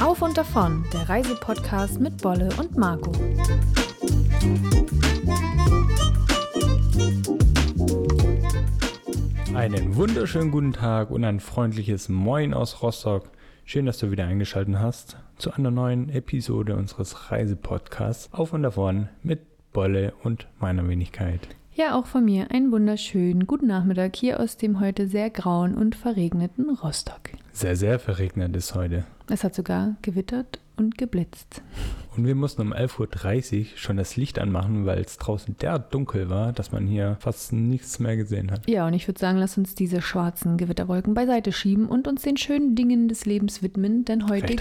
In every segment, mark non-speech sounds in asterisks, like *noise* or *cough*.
Auf und davon, der Reisepodcast mit Bolle und Marco. Einen wunderschönen guten Tag und ein freundliches Moin aus Rostock. Schön, dass du wieder eingeschaltet hast zu einer neuen Episode unseres Reisepodcasts Auf und davon mit Bolle und meiner Wenigkeit. Ja, auch von mir einen wunderschönen guten Nachmittag hier aus dem heute sehr grauen und verregneten Rostock. Sehr, sehr verregnet ist heute. Es hat sogar gewittert und geblitzt. Und wir mussten um 11.30 Uhr schon das Licht anmachen, weil es draußen derart dunkel war, dass man hier fast nichts mehr gesehen hat. Ja, und ich würde sagen, lass uns diese schwarzen Gewitterwolken beiseite schieben und uns den schönen Dingen des Lebens widmen, denn heute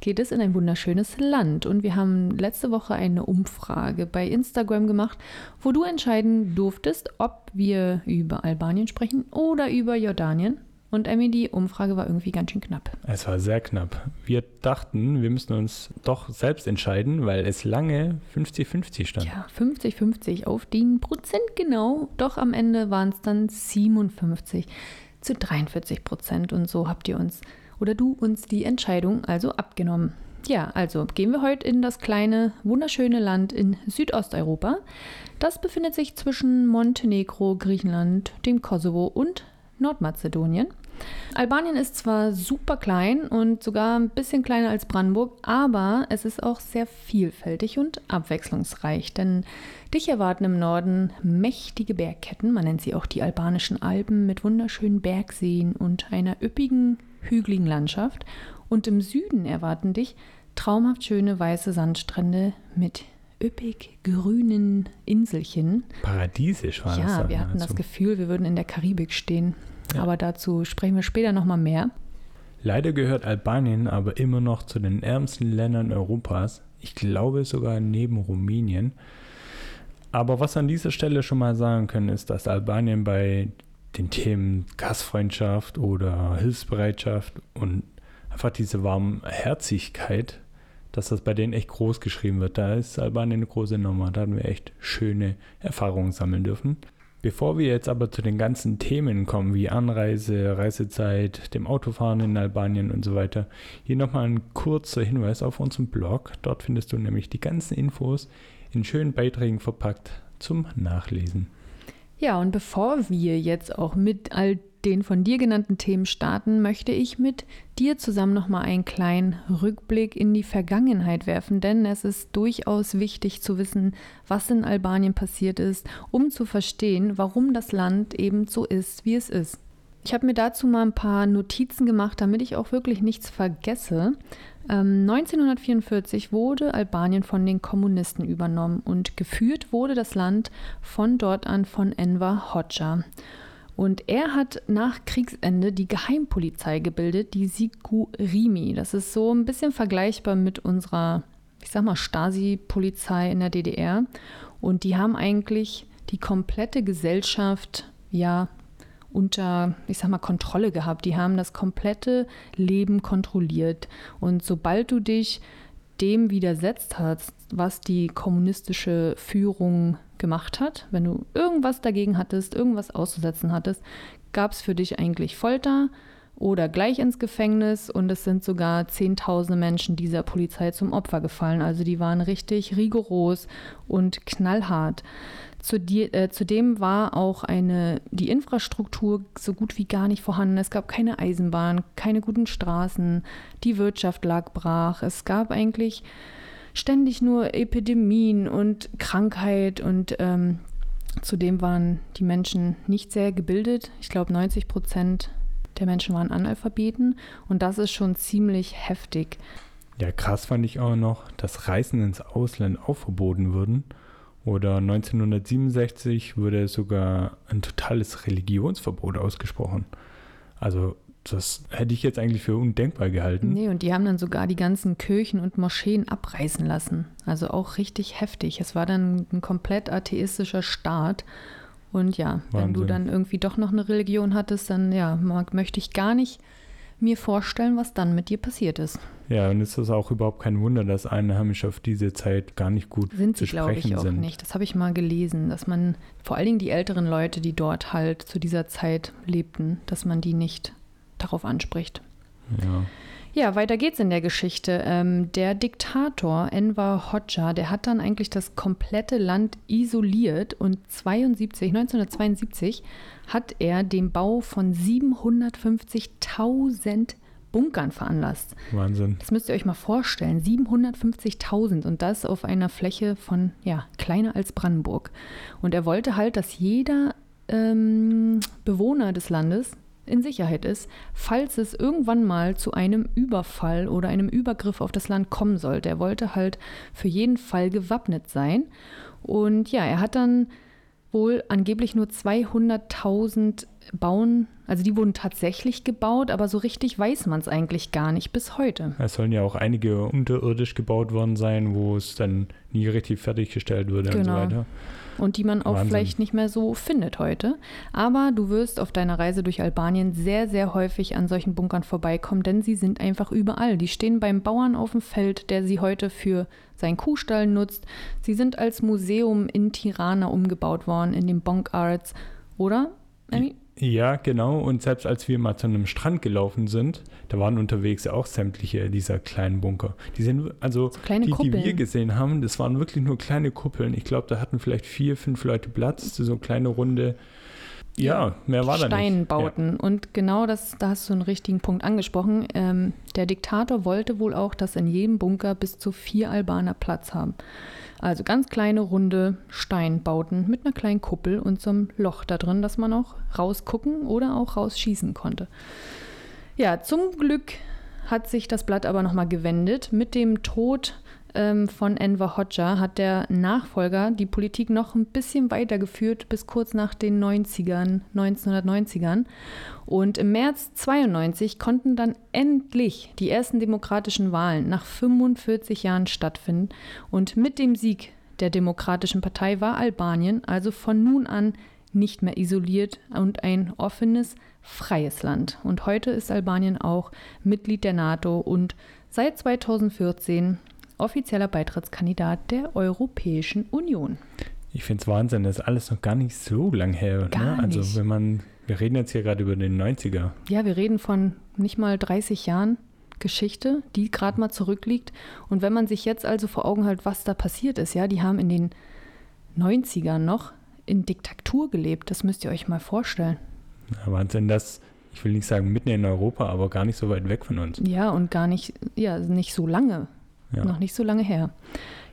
geht es in ein wunderschönes Land. Und wir haben letzte Woche eine Umfrage bei Instagram gemacht, wo du entscheiden durftest, ob wir über Albanien sprechen oder über Jordanien. Und Emmy, die Umfrage war irgendwie ganz schön knapp. Es war sehr knapp. Wir dachten, wir müssten uns doch selbst entscheiden, weil es lange 50-50 stand. Ja, 50-50 auf den Prozent genau. Doch am Ende waren es dann 57 zu 43 Prozent. Und so habt ihr uns oder du uns die Entscheidung also abgenommen. Ja, also gehen wir heute in das kleine, wunderschöne Land in Südosteuropa. Das befindet sich zwischen Montenegro, Griechenland, dem Kosovo und Nordmazedonien. Albanien ist zwar super klein und sogar ein bisschen kleiner als Brandenburg, aber es ist auch sehr vielfältig und abwechslungsreich, denn dich erwarten im Norden mächtige Bergketten, man nennt sie auch die albanischen Alpen mit wunderschönen Bergseen und einer üppigen, hügeligen Landschaft und im Süden erwarten dich traumhaft schöne weiße Sandstrände mit üppig grünen Inselchen. Paradiesisch war das. Ja, wir hatten nahezu. das Gefühl, wir würden in der Karibik stehen. Ja. Aber dazu sprechen wir später nochmal mehr. Leider gehört Albanien aber immer noch zu den ärmsten Ländern Europas. Ich glaube sogar neben Rumänien. Aber was wir an dieser Stelle schon mal sagen können, ist, dass Albanien bei den Themen Gastfreundschaft oder Hilfsbereitschaft und einfach diese Warmherzigkeit, dass das bei denen echt groß geschrieben wird. Da ist Albanien eine große Nummer. Da haben wir echt schöne Erfahrungen sammeln dürfen. Bevor wir jetzt aber zu den ganzen Themen kommen, wie Anreise, Reisezeit, dem Autofahren in Albanien und so weiter, hier nochmal ein kurzer Hinweis auf unseren Blog. Dort findest du nämlich die ganzen Infos in schönen Beiträgen verpackt zum Nachlesen. Ja, und bevor wir jetzt auch mit all den von dir genannten Themen starten, möchte ich mit dir zusammen nochmal einen kleinen Rückblick in die Vergangenheit werfen, denn es ist durchaus wichtig zu wissen, was in Albanien passiert ist, um zu verstehen, warum das Land eben so ist, wie es ist. Ich habe mir dazu mal ein paar Notizen gemacht, damit ich auch wirklich nichts vergesse. Ähm, 1944 wurde Albanien von den Kommunisten übernommen und geführt wurde das Land von dort an von Enver Hoxha. Und er hat nach Kriegsende die Geheimpolizei gebildet, die Sigurimi. Das ist so ein bisschen vergleichbar mit unserer, ich sag mal, Stasi-Polizei in der DDR. Und die haben eigentlich die komplette Gesellschaft, ja, unter, ich sag mal, Kontrolle gehabt. Die haben das komplette Leben kontrolliert. Und sobald du dich dem widersetzt hast, was die kommunistische Führung gemacht hat, wenn du irgendwas dagegen hattest, irgendwas auszusetzen hattest, gab es für dich eigentlich Folter oder gleich ins Gefängnis und es sind sogar zehntausende Menschen dieser Polizei zum Opfer gefallen. Also die waren richtig rigoros und knallhart. Zudem, äh, war auch eine, die Infrastruktur so gut wie gar nicht vorhanden. Es gab keine Eisenbahn, keine guten Straßen, die Wirtschaft lag brach. Es gab eigentlich ständig nur Epidemien und Krankheit und ähm, zudem waren die Menschen nicht sehr gebildet. Ich glaube, 90 Prozent der Menschen waren Analphabeten und das ist schon ziemlich heftig. Ja, krass fand ich auch noch, dass Reisen ins Ausland auch verboten wurden. Oder 1967 wurde sogar ein totales Religionsverbot ausgesprochen. Also das hätte ich jetzt eigentlich für undenkbar gehalten. Nee, und die haben dann sogar die ganzen Kirchen und Moscheen abreißen lassen. Also auch richtig heftig. Es war dann ein komplett atheistischer Staat. Und ja, wenn du Wahnsinn. dann irgendwie doch noch eine Religion hattest, dann ja, mag, möchte ich gar nicht mir vorstellen, was dann mit dir passiert ist. Ja, und es ist auch überhaupt kein Wunder, dass Einheimische auf diese Zeit gar nicht gut Sind sie, zu glaube ich, sprechen auch sind. nicht. Das habe ich mal gelesen, dass man vor allen Dingen die älteren Leute, die dort halt zu dieser Zeit lebten, dass man die nicht darauf anspricht. Ja. Ja, weiter geht's in der Geschichte. Ähm, der Diktator Enver Hoxha, der hat dann eigentlich das komplette Land isoliert und 72, 1972 hat er den Bau von 750.000 Bunkern veranlasst. Wahnsinn. Das müsst ihr euch mal vorstellen. 750.000 und das auf einer Fläche von, ja, kleiner als Brandenburg. Und er wollte halt, dass jeder ähm, Bewohner des Landes in Sicherheit ist, falls es irgendwann mal zu einem Überfall oder einem Übergriff auf das Land kommen sollte. Er wollte halt für jeden Fall gewappnet sein. Und ja, er hat dann wohl angeblich nur 200.000 bauen, also die wurden tatsächlich gebaut, aber so richtig weiß man es eigentlich gar nicht bis heute. Es sollen ja auch einige unterirdisch gebaut worden sein, wo es dann nie richtig fertiggestellt wurde Genau. und so weiter. Und die man auch Wahnsinn. vielleicht nicht mehr so findet heute. Aber du wirst auf deiner Reise durch Albanien sehr, sehr häufig an solchen Bunkern vorbeikommen, denn sie sind einfach überall. Die stehen beim Bauern auf dem Feld, der sie heute für seinen Kuhstall nutzt. Sie sind als Museum in Tirana umgebaut worden, in den Bonk Arts. Oder? Emmy? Ja, genau. Und selbst als wir mal zu einem Strand gelaufen sind, da waren unterwegs ja auch sämtliche dieser kleinen Bunker. Die sind, also So die, die Kuppeln. wir gesehen haben, das waren wirklich nur kleine Kuppeln. Ich glaube, da hatten vielleicht vier, fünf Leute Platz, so kleine Runde. Ja, mehr war da nicht. Steinbauten. Und genau das, da hast du einen richtigen Punkt angesprochen. Ähm, der Diktator wollte wohl auch, dass in jedem Bunker bis zu vier Albaner Platz haben. Also ganz kleine, runde Steinbauten mit einer kleinen Kuppel und so einem Loch da drin, dass man auch rausgucken oder auch rausschießen konnte. Ja, zum Glück hat sich das Blatt aber nochmal gewendet. Mit dem Tod ähm, von Enver Hoxha hat der Nachfolger die Politik noch ein bisschen weitergeführt bis kurz nach den 90ern, 1990ern. Und im März 92 konnten dann endlich die ersten demokratischen Wahlen nach 45 Jahren stattfinden. Und mit dem Sieg der Demokratischen Partei war Albanien also von nun an nicht mehr isoliert und ein offenes, freies Land. Und heute ist Albanien auch Mitglied der NATO und seit 2014 offizieller Beitrittskandidat der Europäischen Union. Ich finde es Wahnsinn, das ist alles noch gar nicht so lang her. Gar ne? Also nicht. wenn man, wir reden jetzt hier gerade über den 90er. Ja, wir reden von nicht mal 30 Jahren Geschichte, die gerade mal zurückliegt. Und wenn man sich jetzt also vor Augen hält, was da passiert ist, ja, die haben in den 90ern noch in Diktatur gelebt. Das müsst ihr euch mal vorstellen. Ja, Wahnsinn, das, ich will nicht sagen mitten in Europa, aber gar nicht so weit weg von uns. Ja, und gar nicht, ja, nicht so lange. Ja. Noch nicht so lange her.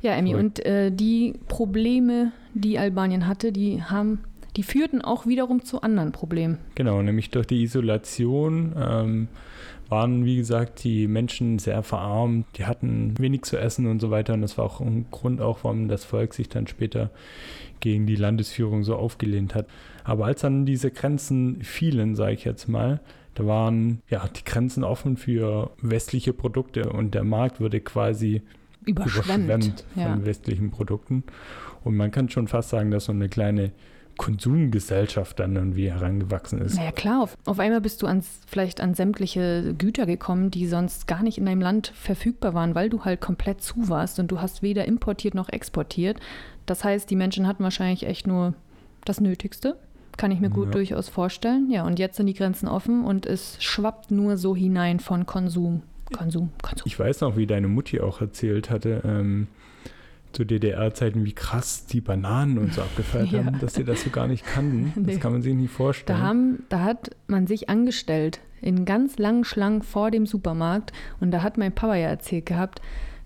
Ja, Emmy, und äh, die Probleme, die Albanien hatte, die haben, die führten auch wiederum zu anderen Problemen. Genau, nämlich durch die Isolation ähm, waren, wie gesagt, die Menschen sehr verarmt, die hatten wenig zu essen und so weiter. Und das war auch ein Grund, auch warum das Volk sich dann später gegen die Landesführung so aufgelehnt hat. Aber als dann diese Grenzen fielen, sage ich jetzt mal, da waren ja die Grenzen offen für westliche Produkte und der Markt wurde quasi Überschwemmt. überschwemmt von ja. westlichen Produkten. Und man kann schon fast sagen, dass so eine kleine Konsumgesellschaft dann irgendwie herangewachsen ist. Naja, klar, auf, auf einmal bist du ans, vielleicht an sämtliche Güter gekommen, die sonst gar nicht in deinem Land verfügbar waren, weil du halt komplett zu warst und du hast weder importiert noch exportiert. Das heißt, die Menschen hatten wahrscheinlich echt nur das Nötigste. Kann ich mir gut Ja. durchaus vorstellen. Ja, und jetzt sind die Grenzen offen und es schwappt nur so hinein von Konsum. Konsum, Konsum. Ich weiß noch, wie deine Mutti auch erzählt hatte, ähm, zu DDR-Zeiten, wie krass die Bananen und so abgefeiert *laughs* Ja. haben, dass sie das so gar nicht kannten. *laughs* Nee. Das kann man sich nicht vorstellen. Da, haben, da hat man sich angestellt in ganz langen Schlangen vor dem Supermarkt und da hat mein Papa ja erzählt gehabt,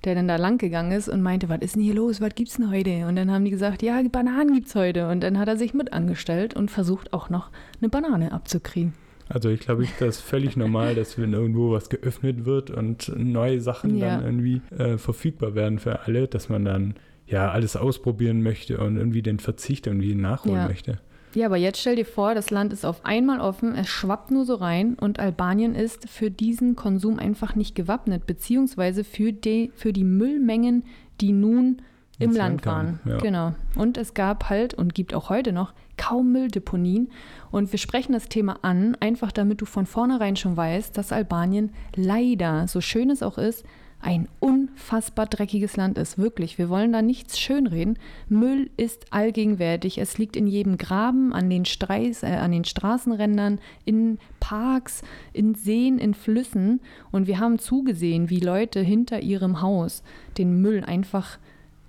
der dann da lang gegangen ist und meinte, was ist denn hier los, was gibt's denn heute? Und dann haben die gesagt, ja, Bananen gibt's heute. Und dann hat er sich mit angestellt und versucht auch noch eine Banane abzukriegen. also ich glaube, ich, das ist völlig normal, dass wenn irgendwo was geöffnet wird und neue Sachen Ja. dann irgendwie äh, verfügbar werden für alle, dass man dann ja alles ausprobieren möchte und irgendwie den Verzicht irgendwie nachholen Ja. möchte. Ja, aber jetzt stell dir vor, das Land ist auf einmal offen, es schwappt nur so rein und Albanien ist für diesen Konsum einfach nicht gewappnet, beziehungsweise für die, für die Müllmengen, die nun im Ins Land waren. ja. Genau. Und es gab halt und gibt auch heute noch kaum Mülldeponien. Und wir sprechen das Thema an, einfach damit du von vornherein schon weißt, dass Albanien leider, so schön es auch ist, ein unfassbar dreckiges Land ist. Wirklich, wir wollen da nichts schönreden. Müll ist allgegenwärtig. Es liegt in jedem Graben, an den, Streis, äh, an den Straßenrändern, in Parks, in Seen, in Flüssen. Und wir haben zugesehen, wie Leute hinter ihrem Haus den Müll einfach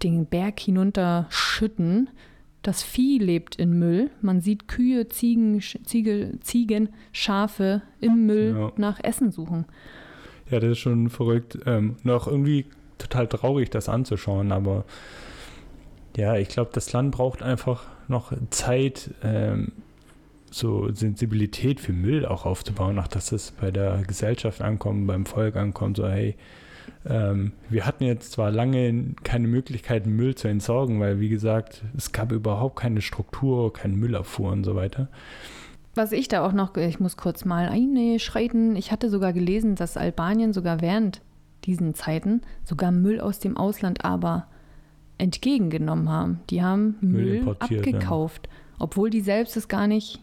den Berg hinunter schütten. Das Vieh lebt in Müll. Man sieht Kühe, Ziegen, Ziege, Ziegen Schafe im Müll ja. nach Essen suchen. Ja, das ist schon verrückt. Ähm, noch irgendwie total traurig, das anzuschauen, aber ja, ich glaube, das Land braucht einfach noch Zeit, ähm, so Sensibilität für Müll auch aufzubauen, auch dass es bei der Gesellschaft ankommt, beim Volk ankommt, so hey, ähm, wir hatten jetzt zwar lange keine Möglichkeit, Müll zu entsorgen, weil wie gesagt, es gab überhaupt keine Struktur, keine Müllabfuhr und so weiter. Was ich da auch noch, ich muss kurz mal einschreiten, ich hatte sogar gelesen, dass Albanien sogar während diesen Zeiten sogar Müll aus dem Ausland aber entgegengenommen haben. Die haben Müll, Müll abgekauft, ja. obwohl die selbst es gar nicht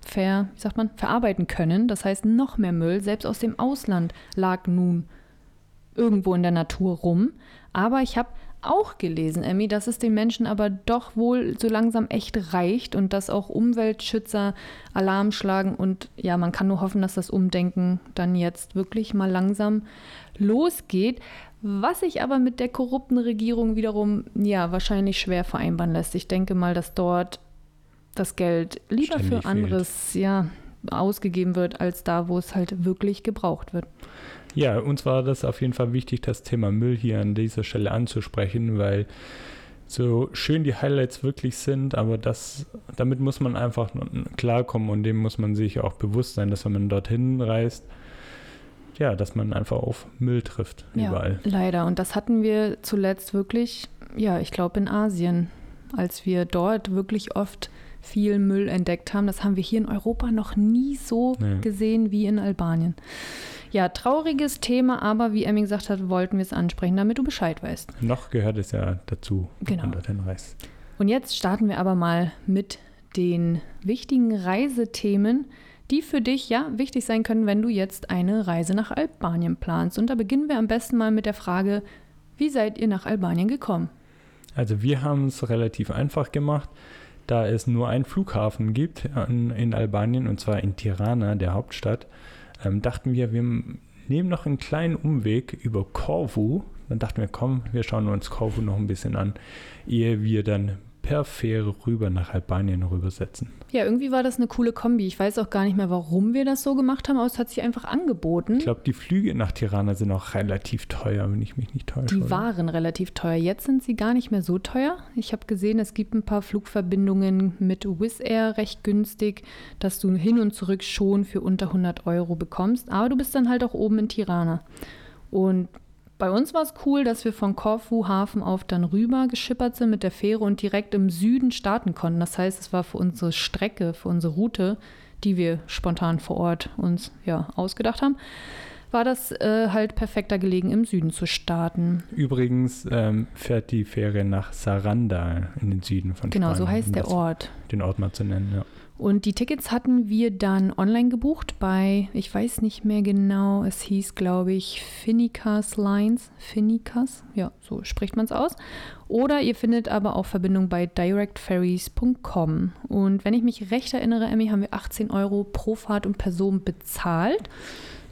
ver, wie sagt man, verarbeiten können. Das heißt, noch mehr Müll, selbst aus dem Ausland, lag nun irgendwo in der Natur rum. Aber ich habe auch gelesen, Emmy, dass es den Menschen aber doch wohl so langsam echt reicht und dass auch Umweltschützer Alarm schlagen. Und ja, man kann nur hoffen, dass das Umdenken dann jetzt wirklich mal langsam losgeht. Was sich aber mit der korrupten Regierung wiederum ja wahrscheinlich schwer vereinbaren lässt. Ich denke mal, dass dort das Geld lieber Ständig für anderes fehlt. ja ausgegeben wird, als da, wo es halt wirklich gebraucht wird. Ja, uns war das auf jeden Fall wichtig, das Thema Müll hier an dieser Stelle anzusprechen, weil so schön die Highlights wirklich sind, aber das, damit muss man einfach klarkommen und dem muss man sich auch bewusst sein, dass wenn man dorthin reist, ja, dass man einfach auf Müll trifft, ja, überall. Leider. Und das hatten wir zuletzt wirklich, ja, ich glaube in Asien, als wir dort wirklich oft viel Müll entdeckt haben. Das haben wir hier in Europa noch nie so nee. gesehen wie in Albanien. Ja, trauriges Thema, aber wie Emmy gesagt hat, wollten wir es ansprechen, damit du Bescheid weißt. Noch gehört es ja dazu, genau. dorthin reist. Und jetzt starten wir aber mal mit den wichtigen Reisethemen, die für dich ja wichtig sein können, wenn du jetzt eine Reise nach Albanien planst. Und da beginnen wir am besten mal mit der Frage, wie seid ihr nach Albanien gekommen? Also wir haben es relativ einfach gemacht da es nur einen Flughafen gibt in, in Albanien, und zwar in Tirana, der Hauptstadt, ähm, dachten wir, wir nehmen noch einen kleinen Umweg über Korfu. Dann dachten wir, komm, wir schauen uns Korfu noch ein bisschen an, ehe wir dann per Fähre rüber nach Albanien rübersetzen. Ja, irgendwie war das eine coole Kombi. Ich weiß auch gar nicht mehr, warum wir das so gemacht haben, aber es hat sich einfach angeboten. Ich glaube, die Flüge nach Tirana sind auch relativ teuer, wenn ich mich nicht täusche. Die waren relativ teuer. Jetzt sind sie gar nicht mehr so teuer. Ich habe gesehen, es gibt ein paar Flugverbindungen mit Wizz Air recht günstig, dass du hin und zurück schon für unter 100 Euro bekommst. Aber du bist dann halt auch oben in Tirana. Und bei uns war es cool, dass wir von Korfu Hafen auf dann rüber geschippert sind mit der Fähre und direkt im Süden starten konnten. Das heißt, es war für unsere Strecke, für unsere Route, die wir spontan vor Ort uns ja ausgedacht haben, war das äh, halt perfekter gelegen, im Süden zu starten. Übrigens ähm, fährt die Fähre nach Saranda in den Süden von genau, Spanien. Genau, so heißt der Ort. Den Ort mal zu nennen, ja. Und die Tickets hatten wir dann online gebucht bei, ich weiß nicht mehr genau, es hieß, glaube ich, Finicas Lines. Finicas, ja, so spricht man es aus. Oder ihr findet aber auch Verbindung bei directferries.com. Und wenn ich mich recht erinnere, Emmy, haben wir 18 Euro pro Fahrt und Person bezahlt,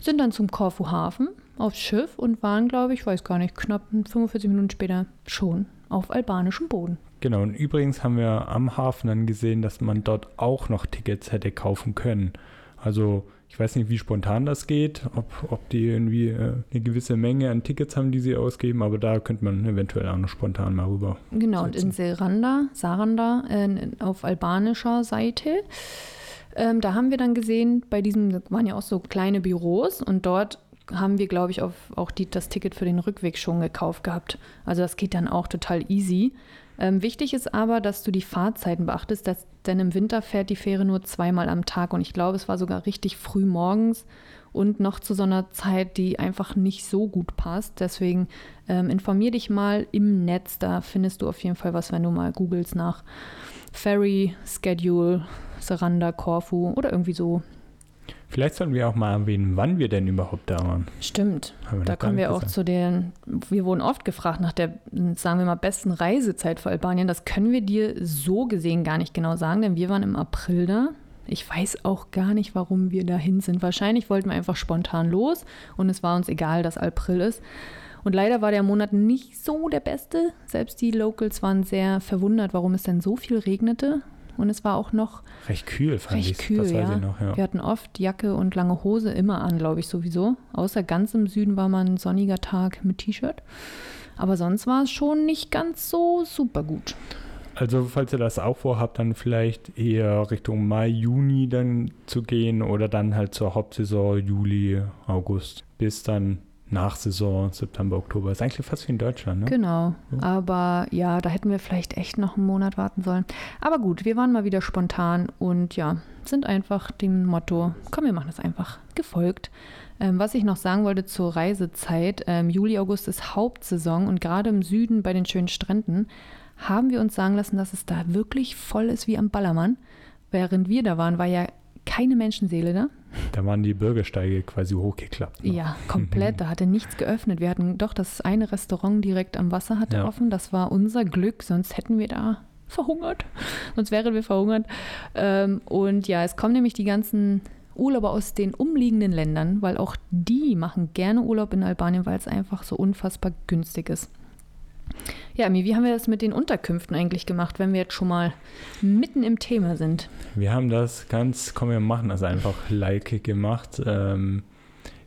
sind dann zum Korfu Hafen aufs Schiff und waren, glaube ich, weiß gar nicht, knapp 45 Minuten später schon auf albanischem Boden. Genau, und übrigens haben wir am Hafen dann gesehen, dass man dort auch noch Tickets hätte kaufen können. Also ich weiß nicht, wie spontan das geht, ob, ob die irgendwie äh, eine gewisse Menge an Tickets haben, die sie ausgeben, aber da könnte man eventuell auch noch spontan mal rüber. Genau, setzen. und in Seranda, Saranda, äh, auf albanischer Seite, ähm, da haben wir dann gesehen, bei diesem waren ja auch so kleine Büros und dort haben wir, glaube ich, auf, auch die, das Ticket für den Rückweg schon gekauft gehabt. Also das geht dann auch total easy. Ähm, wichtig ist aber, dass du die Fahrzeiten beachtest, dass, denn im Winter fährt die Fähre nur zweimal am Tag und ich glaube, es war sogar richtig früh morgens und noch zu so einer Zeit, die einfach nicht so gut passt. Deswegen ähm, informier dich mal im Netz, da findest du auf jeden Fall was, wenn du mal googelst nach Ferry Schedule, Saranda, Corfu oder irgendwie so. Vielleicht sollten wir auch mal erwähnen, wann wir denn überhaupt da waren. Stimmt. Da kommen wir nicht auch gesagt. zu den, wir wurden oft gefragt nach der, sagen wir mal, besten Reisezeit für Albanien. Das können wir dir so gesehen gar nicht genau sagen, denn wir waren im April da. Ich weiß auch gar nicht, warum wir dahin sind. Wahrscheinlich wollten wir einfach spontan los und es war uns egal, dass April ist. Und leider war der Monat nicht so der beste. Selbst die Locals waren sehr verwundert, warum es denn so viel regnete. Und es war auch noch Recht kühl, fand recht ich. kühl, das ja. noch, ja. Wir hatten oft Jacke und lange Hose immer an, glaube ich sowieso. Außer ganz im Süden war mal ein sonniger Tag mit T-Shirt. Aber sonst war es schon nicht ganz so super gut. Also, falls ihr das auch vorhabt, dann vielleicht eher Richtung Mai, Juni dann zu gehen oder dann halt zur Hauptsaison Juli, August bis dann nach Saison September, Oktober. Ist eigentlich fast wie in Deutschland, ne? Genau. Ja. Aber ja, da hätten wir vielleicht echt noch einen Monat warten sollen. Aber gut, wir waren mal wieder spontan und ja, sind einfach dem Motto, komm, wir machen das einfach, gefolgt. Ähm, was ich noch sagen wollte zur Reisezeit, ähm, Juli, August ist Hauptsaison und gerade im Süden bei den schönen Stränden haben wir uns sagen lassen, dass es da wirklich voll ist wie am Ballermann. Während wir da waren, war ja keine Menschenseele da. Da waren die Bürgersteige quasi hochgeklappt. ne? Ja, komplett. *laughs* Da hatte nichts geöffnet. Wir hatten doch das eine Restaurant direkt am Wasser hatte Ja. offen. Das war unser Glück, sonst hätten wir da verhungert. Sonst wären wir verhungert. Ähm, und ja, es kommen nämlich die ganzen Urlauber aus den umliegenden Ländern, weil auch die machen gerne Urlaub in Albanien, weil es einfach so unfassbar günstig ist. Ja, Ami, wie haben wir das mit den Unterkünften eigentlich gemacht, wenn wir jetzt schon mal mitten im Thema sind? Wir haben das ganz, komm, wir machen das einfach like gemacht. Ähm,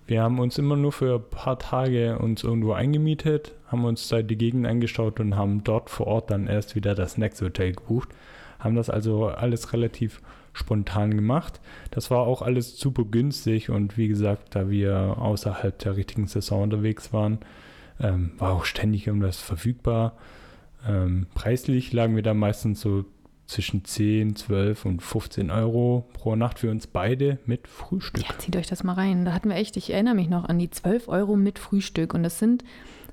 wir haben uns immer nur für ein paar Tage uns irgendwo eingemietet, haben uns da die Gegend angeschaut und haben dort vor Ort dann erst wieder das nächste Hotel gebucht. Haben das also alles relativ spontan gemacht. Das war auch alles super günstig und wie gesagt, da wir außerhalb der richtigen Saison unterwegs waren, ähm, war auch ständig irgendwas verfügbar. Ähm, preislich lagen wir da meistens so zwischen 10, 12 und 15 Euro pro Nacht für uns beide mit Frühstück. Ja, zieht euch das mal rein. Da hatten wir echt, ich erinnere mich noch an die 12 Euro mit Frühstück. Und das sind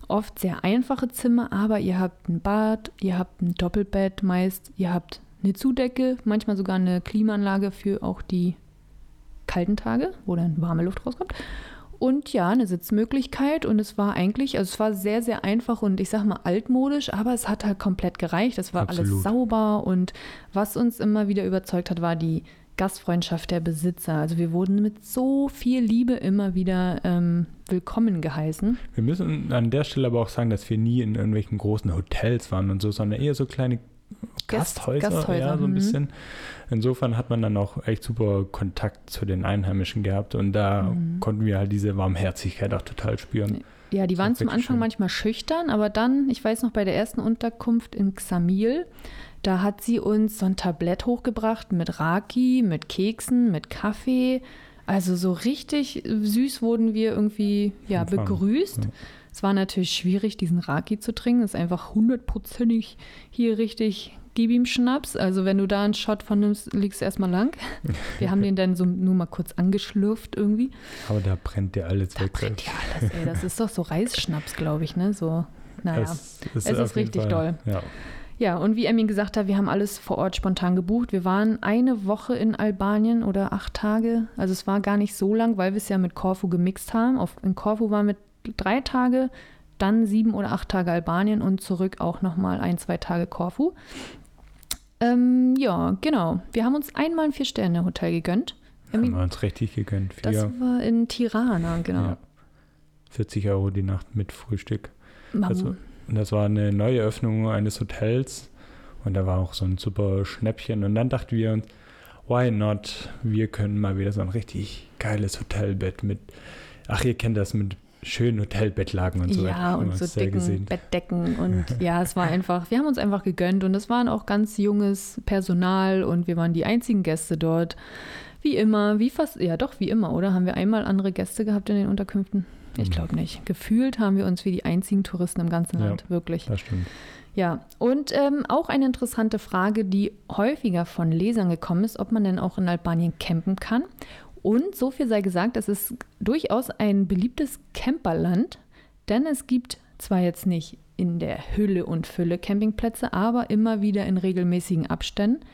oft sehr einfache Zimmer, aber ihr habt ein Bad, ihr habt ein Doppelbett meist, ihr habt eine Zudecke, manchmal sogar eine Klimaanlage für auch die kalten Tage, wo dann warme Luft rauskommt. Und ja, eine Sitzmöglichkeit. Und es war eigentlich, also es war sehr, sehr einfach und ich sag mal altmodisch, aber es hat halt komplett gereicht. Es war alles Absolut. sauber und was uns immer wieder überzeugt hat, war die Gastfreundschaft der Besitzer. Also wir wurden mit so viel Liebe immer wieder ähm, willkommen geheißen. Wir müssen an der Stelle aber auch sagen, dass wir nie in irgendwelchen großen Hotels waren und so, sondern eher so kleine Gasthäuser, Gasthäuser, ja, so ein mhm. bisschen. Insofern hat man dann auch echt super Kontakt zu den Einheimischen gehabt und da Mhm. konnten wir halt diese Warmherzigkeit auch total spüren. Ja, die waren zum Anfang schön. manchmal schüchtern, aber dann, ich weiß noch, bei der ersten Unterkunft in Xamil, da hat sie uns so ein Tablett hochgebracht mit Raki, mit Keksen, mit Kaffee. Also so richtig süß wurden wir irgendwie ja, Empfangen, begrüßt. ja. Es war natürlich schwierig, diesen Raki zu trinken. Das ist einfach hundertprozentig hier richtig gib ihm Schnaps. Also wenn du da einen Shot von nimmst, liegst du erstmal lang. *laughs* Wir haben den dann so nur mal kurz angeschlürft irgendwie. Aber da brennt dir alles Da weg. brennt ja alles, ey. Das ist doch so Reisschnaps, glaube ich, ne? So, naja. Es, Es auf ist richtig Fall- Ja. Ja, und wie Emin gesagt hat, wir haben alles vor Ort spontan gebucht. Wir waren eine Woche in Albanien oder acht Tage. Also es war gar nicht so lang, weil wir es ja mit Korfu gemixt haben. Auf, in Korfu waren wir drei Tage, dann sieben oder acht Tage Albanien und zurück auch nochmal ein, zwei Tage Korfu. Ähm, ja, genau. Wir haben uns einmal ein Vier-Sterne-Hotel gegönnt. Haben wir uns richtig gegönnt. das Vier, war in Tirana, genau. Ja. 40 Euro die Nacht mit Frühstück. Mam- Also- Und das war eine neue Eröffnung eines Hotels und da war auch so ein super Schnäppchen. Und dann dachten wir uns, why not? Wir können mal wieder so ein richtig geiles Hotelbett mit, ach, ihr kennt das mit schönen Hotelbettlagen und so. Ja, Haben wir und so dicken gesehen. Bettdecken. Und *laughs* ja, es war einfach, wir haben uns einfach gegönnt und es waren auch ganz junges Personal und wir waren die einzigen Gäste dort. Wie immer, wie fast, ja doch, wie immer, oder? Haben wir einmal andere Gäste gehabt in den Unterkünften? Ich Mhm. glaube nicht. Gefühlt haben wir uns wie die einzigen Touristen im ganzen Ja. Land, wirklich. Das stimmt. Ja, und ähm, auch eine interessante Frage, die häufiger von Lesern gekommen ist, ob man denn auch in Albanien campen kann. Und so viel sei gesagt, es ist durchaus ein beliebtes Camperland, denn es gibt zwar jetzt nicht in der Hülle und Fülle Campingplätze, aber immer wieder in regelmäßigen Abständen.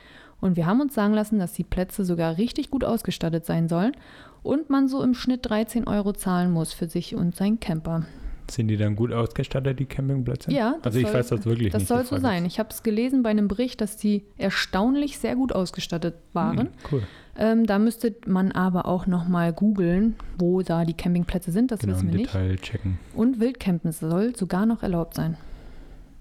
Und wir haben uns sagen lassen, dass die Plätze sogar richtig gut ausgestattet sein sollen und man so im Schnitt 13 Euro zahlen muss für sich und seinen Camper. Sind die dann gut ausgestattet, die Campingplätze? Ja. das Also ich soll- weiß das wirklich Das nicht. soll die so Frage sein. ist- Ich habe es gelesen bei einem Bericht, dass die erstaunlich sehr gut ausgestattet waren. Hm, cool. Ähm, da müsste man aber auch nochmal googeln, wo da die Campingplätze sind. Das Genau, wissen im wir nicht. Detail checken. Und Wildcampen soll sogar noch erlaubt sein.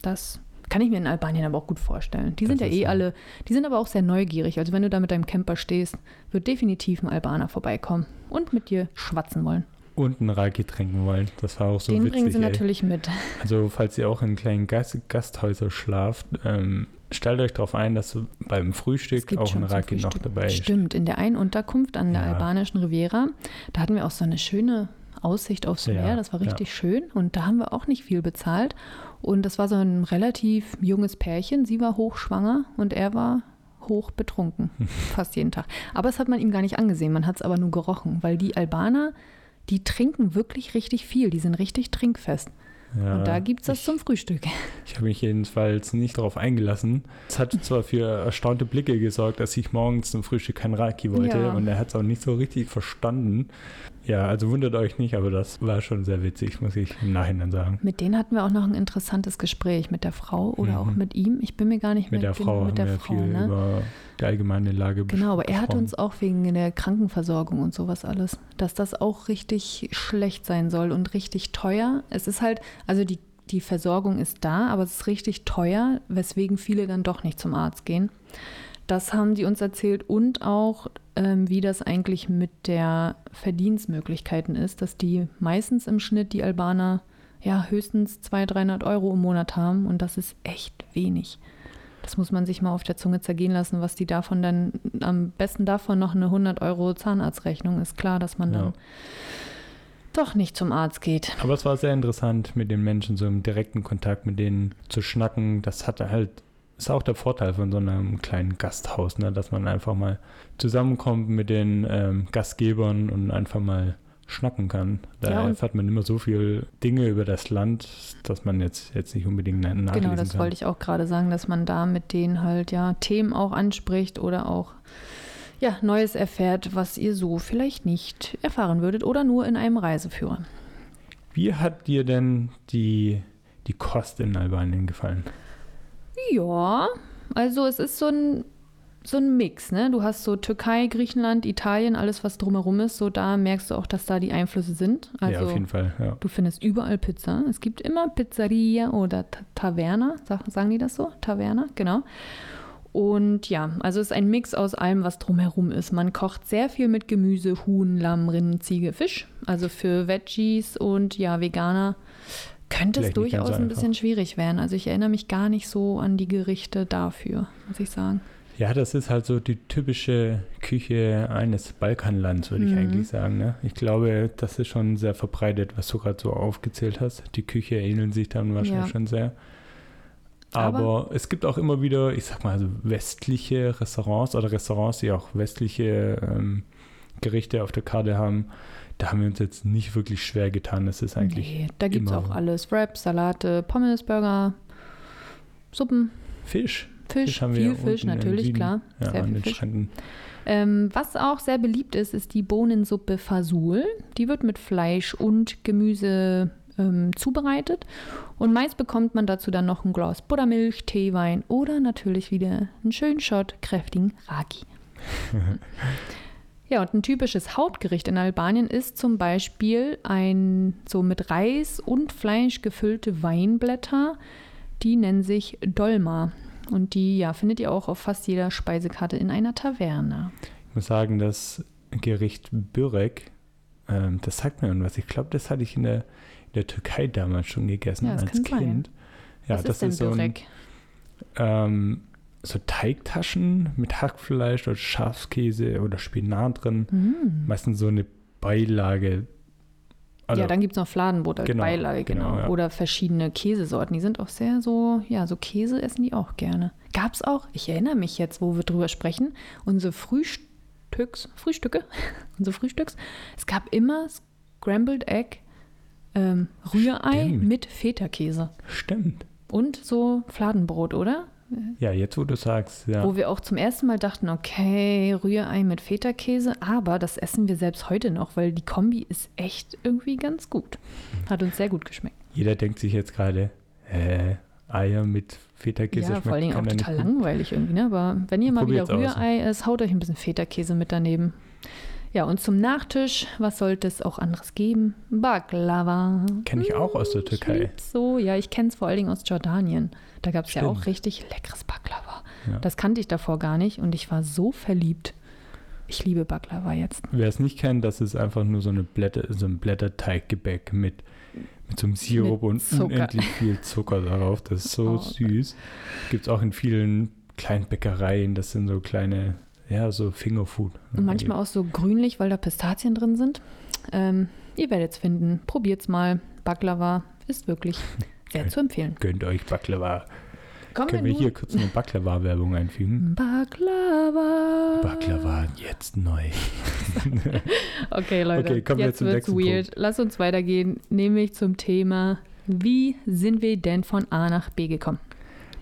Das kann ich mir in Albanien aber auch gut vorstellen. Die sind Das ja ist eh ja- alle, die sind aber auch sehr neugierig. Also wenn du da mit deinem Camper stehst, wird definitiv ein Albaner vorbeikommen und mit dir schwatzen wollen. Und einen Raki trinken wollen. Das war auch so Den witzig. bringen sie ey. natürlich mit. Also falls ihr auch in kleinen Gast Gasthäusern schlaft, ähm, stellt euch darauf ein, dass beim Frühstück auch ein Raki noch dabei ist. Stimmt, in der einen Unterkunft an der Ja. albanischen Riviera, da hatten wir auch so eine schöne Aussicht aufs Ja, Meer. Das war ja. richtig schön und da haben wir auch nicht viel bezahlt. Und das war so ein relativ junges Pärchen. Sie war hochschwanger und er war hoch betrunken, *laughs* fast jeden Tag. Aber das hat man ihm gar nicht angesehen, man hat es aber nur gerochen, weil die Albaner, die trinken wirklich richtig viel, die sind richtig trinkfest. Ja, und da gibt es das ich, zum Frühstück. *laughs* Ich habe mich jedenfalls nicht darauf eingelassen. Es hat zwar für erstaunte Blicke gesorgt, dass ich morgens zum Frühstück kein Raki wollte Ja. und er hat es auch nicht so richtig verstanden. Ja, also wundert euch nicht, aber das war schon sehr witzig, muss ich im Nachhinein sagen. Mit denen hatten wir auch noch ein interessantes Gespräch mit der Frau oder Mhm. auch mit ihm. Ich bin mir gar nicht Mit mehr der Frau mit der wir Frau, viel ne? über die allgemeine Lage Genau, aber er hat uns auch wegen der Krankenversorgung und sowas alles, dass das auch richtig schlecht sein soll und richtig teuer. Es ist halt, also die, die Versorgung ist da, aber es ist richtig teuer, weswegen viele dann doch nicht zum Arzt gehen. Das haben die uns erzählt und auch, ähm, wie das eigentlich mit der Verdienstmöglichkeiten ist, dass die meistens im Schnitt die Albaner ja höchstens 200, 300 Euro im Monat haben und das ist echt wenig. Das muss man sich mal auf der Zunge zergehen lassen, was die davon dann, am besten davon noch eine 100 Euro Zahnarztrechnung. Ist klar, dass man Ja. dann doch nicht zum Arzt geht. Aber es war sehr interessant, mit den Menschen so im direkten Kontakt mit denen zu schnacken. Das hatte halt, ist auch der Vorteil von so einem kleinen Gasthaus, ne? dass man einfach mal zusammenkommt mit den ähm, Gastgebern und einfach mal schnacken kann. Da Ja, erfährt man immer so viel Dinge über das Land, dass man jetzt, jetzt nicht unbedingt na- nachlesen Genau, das kann. wollte ich auch gerade sagen, dass man da mit denen halt ja Themen auch anspricht oder auch ja, Neues erfährt, was ihr so vielleicht nicht erfahren würdet oder nur in einem Reiseführer. Wie hat dir denn die, die Kost in Albanien gefallen? Ja, also es ist so ein, so ein Mix, ne? Du hast so Türkei, Griechenland, Italien, alles was drumherum ist, so da merkst du auch, dass da die Einflüsse sind. Also ja, auf jeden Fall. Ja. du findest überall Pizza. Es gibt immer Pizzeria oder Ta- Taverna, sag, sagen die das so? Taverna, genau. Und ja, also es ist ein Mix aus allem, was drumherum ist. Man kocht sehr viel mit Gemüse, Huhn, Lamm, Rind, Ziege, Fisch. Also für Veggies und ja, Veganer könnte es Vielleicht durchaus ein bisschen schwierig werden. Also ich erinnere mich gar nicht so an die Gerichte dafür, muss ich sagen. Ja, das ist halt so die typische Küche eines Balkanlands, würde ich Mhm. eigentlich sagen. Ne? Ich glaube, das ist schon sehr verbreitet, was du gerade so aufgezählt hast. Die Küche ähneln sich dann wahrscheinlich Ja. schon sehr. Aber- Aber, es gibt auch immer wieder, ich sag mal, so westliche Restaurants oder Restaurants, die auch westliche ähm, Gerichte auf der Karte haben. Da haben wir uns jetzt nicht wirklich schwer getan. Das ist eigentlich nee, da gibt es auch alles. Wraps, Salate, Pommes, Burger, Suppen, Fisch. Fisch, haben wir viel Fisch, natürlich, klar. Ja, sehr viel Fisch. Ähm, was auch sehr beliebt ist, ist die Bohnensuppe Fasul. Die wird mit Fleisch und Gemüse ähm, zubereitet. Und meist bekommt man dazu dann noch ein Glas Buttermilch, Teewein oder natürlich wieder einen schönen Shot kräftigen Raki. *laughs* *laughs* ja, und ein typisches Hauptgericht in Albanien ist zum Beispiel ein so mit Reis und Fleisch gefüllte Weinblätter. Die nennen sich Dolma. Und die ja, findet ihr auch auf fast jeder Speisekarte in einer Taverne. Ich muss sagen, das Gericht Börek, ähm, das sagt mir irgendwas. Ich glaube, das hatte ich in der, in der Türkei damals schon gegessen Ja, das als kann sein. Kind. Ja, Was das ist denn so, ein, ähm, so Teigtaschen mit Hackfleisch oder Schafskäse oder Spinat drin. Mm. Meistens so eine Beilage. Also, ja, dann gibt es noch Fladenbrot als Genau, Beilage, genau. genau, ja. Oder verschiedene Käsesorten. Die sind auch sehr so, ja, so Käse essen die auch gerne. Gab es auch, ich erinnere mich jetzt, wo wir drüber sprechen, unsere Frühstücks, Frühstücke, *laughs* unsere Frühstücks. Es gab immer Scrambled Egg, ähm, Rührei Stimmt. mit Feta-Käse. Stimmt. Und so Fladenbrot, oder? Ja, jetzt wo du sagst, ja. Wo wir auch zum ersten Mal dachten, okay, Rührei mit Feta-Käse, aber das essen wir selbst heute noch, weil die Kombi ist echt irgendwie ganz gut. Hat uns sehr gut geschmeckt. Jeder denkt sich jetzt gerade, äh, Eier mit Feta-Käse Ja, vor allen Dingen auch total langweilig irgendwie, ne? Aber wenn ihr mal wieder Probiert's aus. Rührei isst, haut euch ein bisschen Feta-Käse mit daneben. Ja, und zum Nachtisch, was sollte es auch anderes geben? Baklava. Kenn ich auch aus der Ich Türkei. lieb's so, ja, ich kenne es vor allen Dingen aus Jordanien. Da gab es ja auch richtig leckeres Baklava. Ja. Das kannte ich davor gar nicht und ich war so verliebt. Ich liebe Baklava jetzt. Wer es nicht kennt, das ist einfach nur so, eine Blätter, so ein Blätterteiggebäck mit, mit so einem Sirup Mit und Zucker. unendlich viel Zucker darauf. Das ist so Oh. süß. Gibt es auch in vielen kleinen Bäckereien. Das sind so kleine, ja, so Fingerfood. Und manchmal auch so grünlich, weil da Pistazien drin sind. Ähm, ihr werdet es finden. Probiert's mal. Baklava ist wirklich sehr zu empfehlen. Gönnt euch Baklava. Kommen Können wir hier kurz eine Baklava-Werbung einfügen? Baklava. Baklava jetzt neu. *laughs* Okay, Leute, Okay, kommen wir jetzt zum wird's nächsten weird. Lass uns weitergehen, nämlich zum Thema, wie sind wir denn von A nach B gekommen?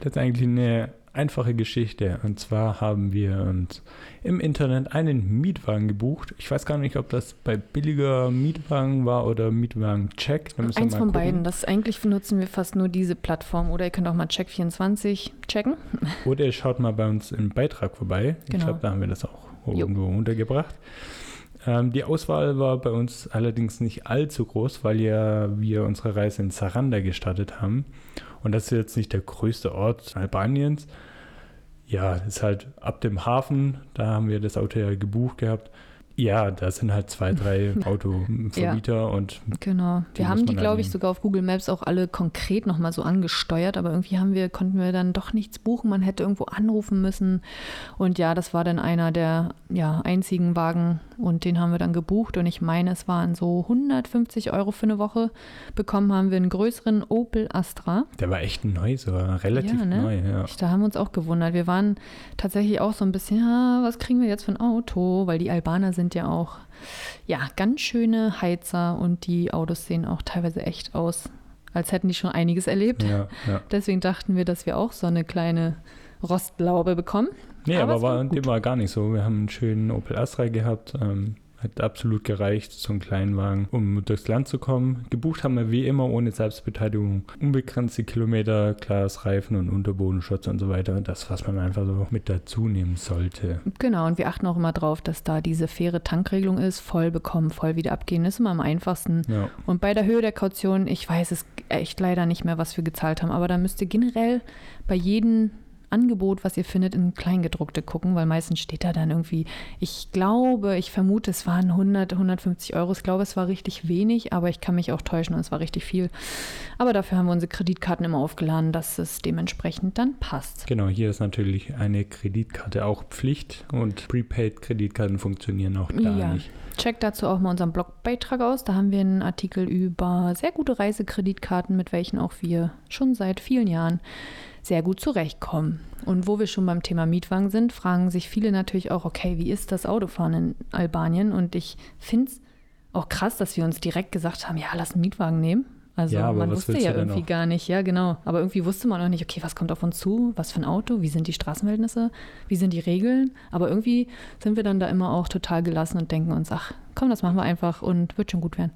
Das ist eigentlich eine einfache Geschichte. Und zwar haben wir uns im Internet einen Mietwagen gebucht. Ich weiß gar nicht, ob das bei billiger Mietwagen war oder Mietwagen-Check. Eins von gucken. beiden. Das eigentlich nutzen wir fast nur diese Plattform. Oder ihr könnt auch mal Check24 checken. *laughs* Oder ihr schaut mal bei uns im Beitrag vorbei. Ich Genau. glaube, da haben wir das auch Jo. irgendwo untergebracht. Ähm, die Auswahl war bei uns allerdings nicht allzu groß, weil ja wir unsere Reise in Saranda gestartet haben. Und das ist jetzt nicht der größte Ort Albaniens. Ja, ist halt ab dem Hafen, da haben wir das Auto ja gebucht gehabt. Ja, da sind halt zwei, drei *laughs* Autovermieter und Genau. Wir haben die, glaube ich, sogar auf Google Maps auch alle konkret nochmal so angesteuert, aber irgendwie haben wir, konnten wir dann doch nichts buchen. Man hätte irgendwo anrufen müssen. Und ja, das war dann einer der ja, einzigen Wagen und den haben wir dann gebucht. Und ich meine, es waren so 150 Euro für eine Woche. Bekommen haben wir einen größeren Opel Astra. der war echt neu, sogar relativ Ja, ne? neu. Ja. Ich- Da haben wir uns auch gewundert. Wir waren tatsächlich auch so ein bisschen, ja, was kriegen wir jetzt für ein Auto? Weil die Albaner sind ja auch, ja, ganz schöne Heizer und die Autos sehen auch teilweise echt aus, als hätten die schon einiges erlebt. Ja. Deswegen dachten wir, dass wir auch so eine kleine Rostlaube bekommen. Nee, Aber aber, war dem war gar nicht so. Wir haben einen schönen Opel Astra gehabt. Ähm, hat absolut gereicht, so einen kleinen Wagen, um durchs Land zu kommen. Gebucht haben wir wie immer ohne Selbstbeteiligung. Unbegrenzte Kilometer, klares Reifen und Unterbodenschutz und so weiter. Das, was man einfach so mit dazu nehmen sollte. Genau, und wir achten auch immer drauf, dass da diese faire Tankregelung ist, voll bekommen, voll wieder abgehen. Das ist immer am einfachsten. Ja, Und bei der Höhe der Kaution, ich weiß es echt leider nicht mehr, was wir gezahlt haben, aber da müsst ihr generell bei jedem Angebot, was ihr findet, in Kleingedruckte gucken, weil meistens steht da dann irgendwie, ich glaube, ich vermute, es waren 100, 150 Euro. Ich glaube, es war richtig wenig, aber ich kann mich auch täuschen und es war richtig viel. Aber dafür haben wir unsere Kreditkarten immer aufgeladen, dass es dementsprechend dann passt. genau. Hier ist natürlich eine Kreditkarte auch Pflicht und Prepaid-Kreditkarten funktionieren auch da Ja. nicht. Checkt dazu auch mal unseren Blogbeitrag aus. Da haben wir einen Artikel über sehr gute Reisekreditkarten, mit welchen auch wir schon seit vielen Jahren sehr gut zurechtkommen. Und wo wir schon beim Thema Mietwagen sind, fragen sich viele natürlich auch, okay, wie ist das Autofahren in Albanien? Und ich finde es auch krass, dass wir uns direkt gesagt haben, ja, lass einen Mietwagen nehmen. Also Ja, man wusste ja irgendwie auch? gar nicht, ja genau. Aber irgendwie wusste man auch nicht, okay, was kommt auf uns zu, was für ein Auto, wie sind die Straßenverhältnisse, wie sind die Regeln. Aber irgendwie sind wir dann da immer auch total gelassen und denken uns, ach komm, das machen wir einfach und wird schon gut werden.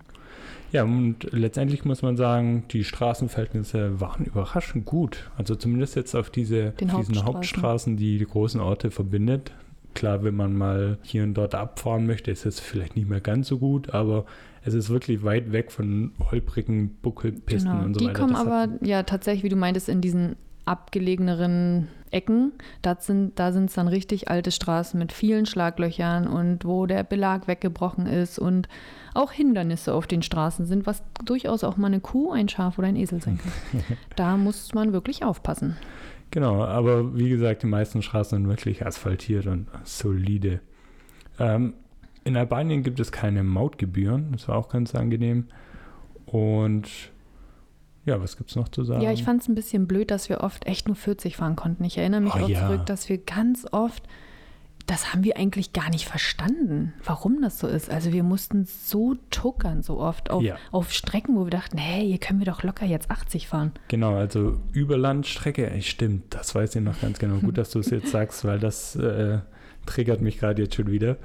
Ja, und letztendlich muss man sagen, die Straßenverhältnisse waren überraschend gut. Also zumindest jetzt auf diese, Den diesen Hauptstraßen. Hauptstraßen, die die großen Orte verbindet. Klar, wenn man mal hier und dort abfahren möchte, ist es vielleicht nicht mehr ganz so gut, aber es ist wirklich weit weg von holprigen Buckelpisten Genau. und so die weiter. kommen Das aber ja tatsächlich, wie du meintest, in diesen abgelegeneren Ecken. Das sind, da sind es dann richtig alte Straßen mit vielen Schlaglöchern und wo der Belag weggebrochen ist und auch Hindernisse auf den Straßen sind, was durchaus auch mal eine Kuh, ein Schaf oder ein Esel sein kann. *laughs* da muss man wirklich aufpassen. Genau, aber wie gesagt, die meisten Straßen sind wirklich asphaltiert und solide. Ähm, in Albanien gibt es keine Mautgebühren, das war auch ganz angenehm. Und ja, was gibt es noch zu sagen? Ja, ich fand es ein bisschen blöd, dass wir oft echt nur 40 fahren konnten. Ich erinnere mich Oh auch ja. zurück, dass wir ganz oft das haben wir eigentlich gar nicht verstanden, warum das so ist. Also wir mussten so tuckern so oft auf, Ja. auf Strecken, wo wir dachten, hey, hier können wir doch locker jetzt 80 fahren. Genau, also Überlandstrecke, ey, stimmt, das weiß ich noch ganz genau. Gut, dass du es jetzt sagst, weil das äh, triggert mich gerade jetzt schon wieder.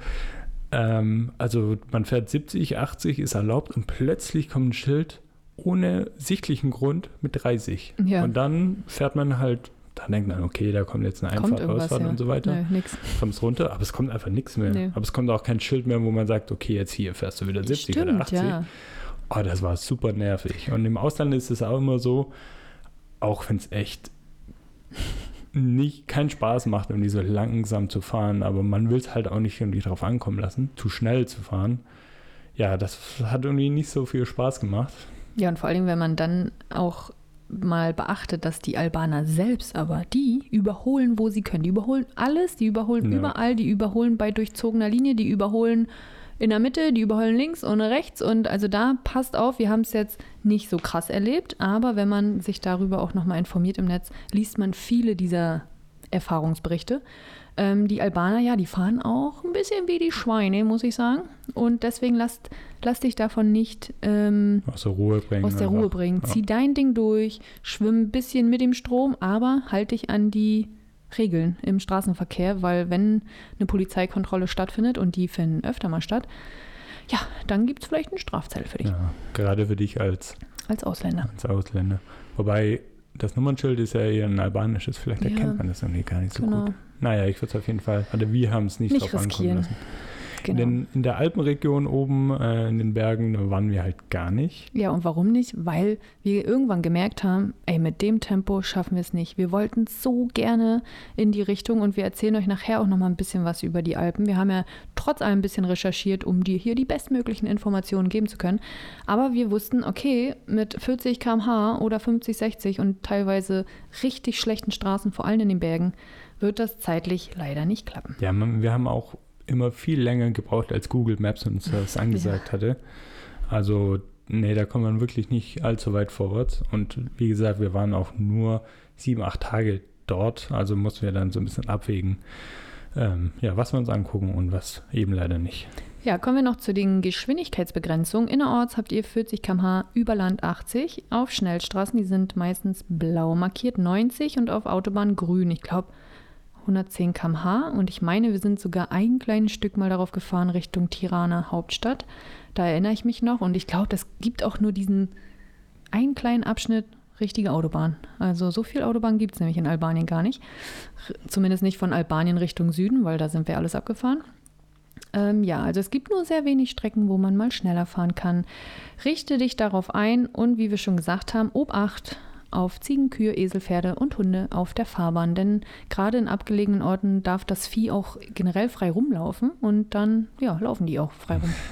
Ähm, also man fährt 70, 80 ist erlaubt und plötzlich kommt ein Schild ohne sichtlichen Grund mit 30. Ja. Und dann fährt man halt, dann denkt man, okay, da kommt jetzt eine Einfahrt, Ausfahrt ja. und so weiter. Nix. Kommst runter, aber es kommt einfach nichts mehr. Nee. Aber es kommt auch kein Schild mehr, wo man sagt, okay, jetzt hier fährst du wieder 70 Stimmt, oder 80. ja. Oh, das war super nervig. Und im Ausland ist es auch immer so, auch wenn es echt nicht keinen Spaß macht, irgendwie so langsam zu fahren, aber man will es halt auch nicht irgendwie drauf ankommen lassen, zu schnell zu fahren. Ja, das hat irgendwie nicht so viel Spaß gemacht. Ja, und vor allem, wenn man dann auch mal beachtet, dass die Albaner selbst aber, die überholen, wo sie können. Die überholen alles, die überholen Ja. überall, die überholen bei durchzogener Linie, die überholen in der Mitte, die überholen links und rechts. Und also da passt auf, wir haben es jetzt nicht so krass erlebt, aber wenn man sich darüber auch nochmal informiert im Netz, liest man viele dieser Erfahrungsberichte. Ähm, die Albaner, ja, die fahren auch ein bisschen wie die Schweine, muss ich sagen. Und deswegen lasst, lass dich davon nicht ähm, Aus der Ruhe bringen. aus der einfach. Ruhe bringen. Ja. Zieh dein Ding durch, schwimm ein bisschen mit dem Strom, aber halt dich an die Regeln im Straßenverkehr, weil wenn eine Polizeikontrolle stattfindet und die finden öfter mal statt, ja, dann gibt es vielleicht einen Strafzettel für dich Ja, gerade für dich als, als Ausländer. als Ausländer. Wobei das Nummernschild ist ja eher ein albanisches, vielleicht Ja. erkennt man das irgendwie gar nicht so Genau. gut. Naja, ich würde es auf jeden Fall, also wir haben es nicht, Nicht drauf ankommen riskieren. lassen. Genau. Denn in der Alpenregion oben äh, in den Bergen waren wir halt gar nicht. Ja, und warum nicht? Weil wir irgendwann gemerkt haben, ey, mit dem Tempo schaffen wir es nicht. Wir wollten so gerne in die Richtung und wir erzählen euch nachher auch noch mal ein bisschen was über die Alpen. Wir haben ja trotz allem ein bisschen recherchiert, um dir hier die bestmöglichen Informationen geben zu können. Aber wir wussten, okay, mit 40 km/h oder 50, 60 und teilweise richtig schlechten Straßen, vor allem in den Bergen, wird das zeitlich leider nicht klappen. Ja, wir haben auch immer viel länger gebraucht, als Google Maps uns das angesagt hatte. Also, nee, da kommt man wirklich nicht allzu weit vorwärts. Und wie gesagt, wir waren auch nur sieben, acht Tage dort. Also mussten wir dann so ein bisschen abwägen, ähm, ja, was wir uns angucken und was eben leider nicht. Ja, kommen wir noch zu den Geschwindigkeitsbegrenzungen. Innerorts habt ihr 40 km/h, über Land 80. Auf Schnellstraßen, die sind meistens blau markiert, 90 und auf Autobahn grün. Ich glaube 110 km/h. Und ich meine, wir sind sogar ein kleines Stück mal darauf gefahren Richtung Tirana Hauptstadt. Da erinnere ich mich noch. Und ich glaube, das gibt auch nur diesen einen kleinen Abschnitt richtige Autobahn. Also so viel Autobahn gibt es nämlich in Albanien gar nicht. Zumindest nicht von Albanien Richtung Süden, weil da sind wir alles abgefahren. Ähm, ja, also es gibt nur sehr wenig Strecken, wo man mal schneller fahren kann. Richte dich darauf ein und wie wir schon gesagt haben, Obacht auf Ziegen, Kühe, Esel, Pferde und Hunde auf der Fahrbahn. Denn gerade in abgelegenen Orten darf das Vieh auch generell frei rumlaufen und dann ja, laufen die auch frei rum. *laughs*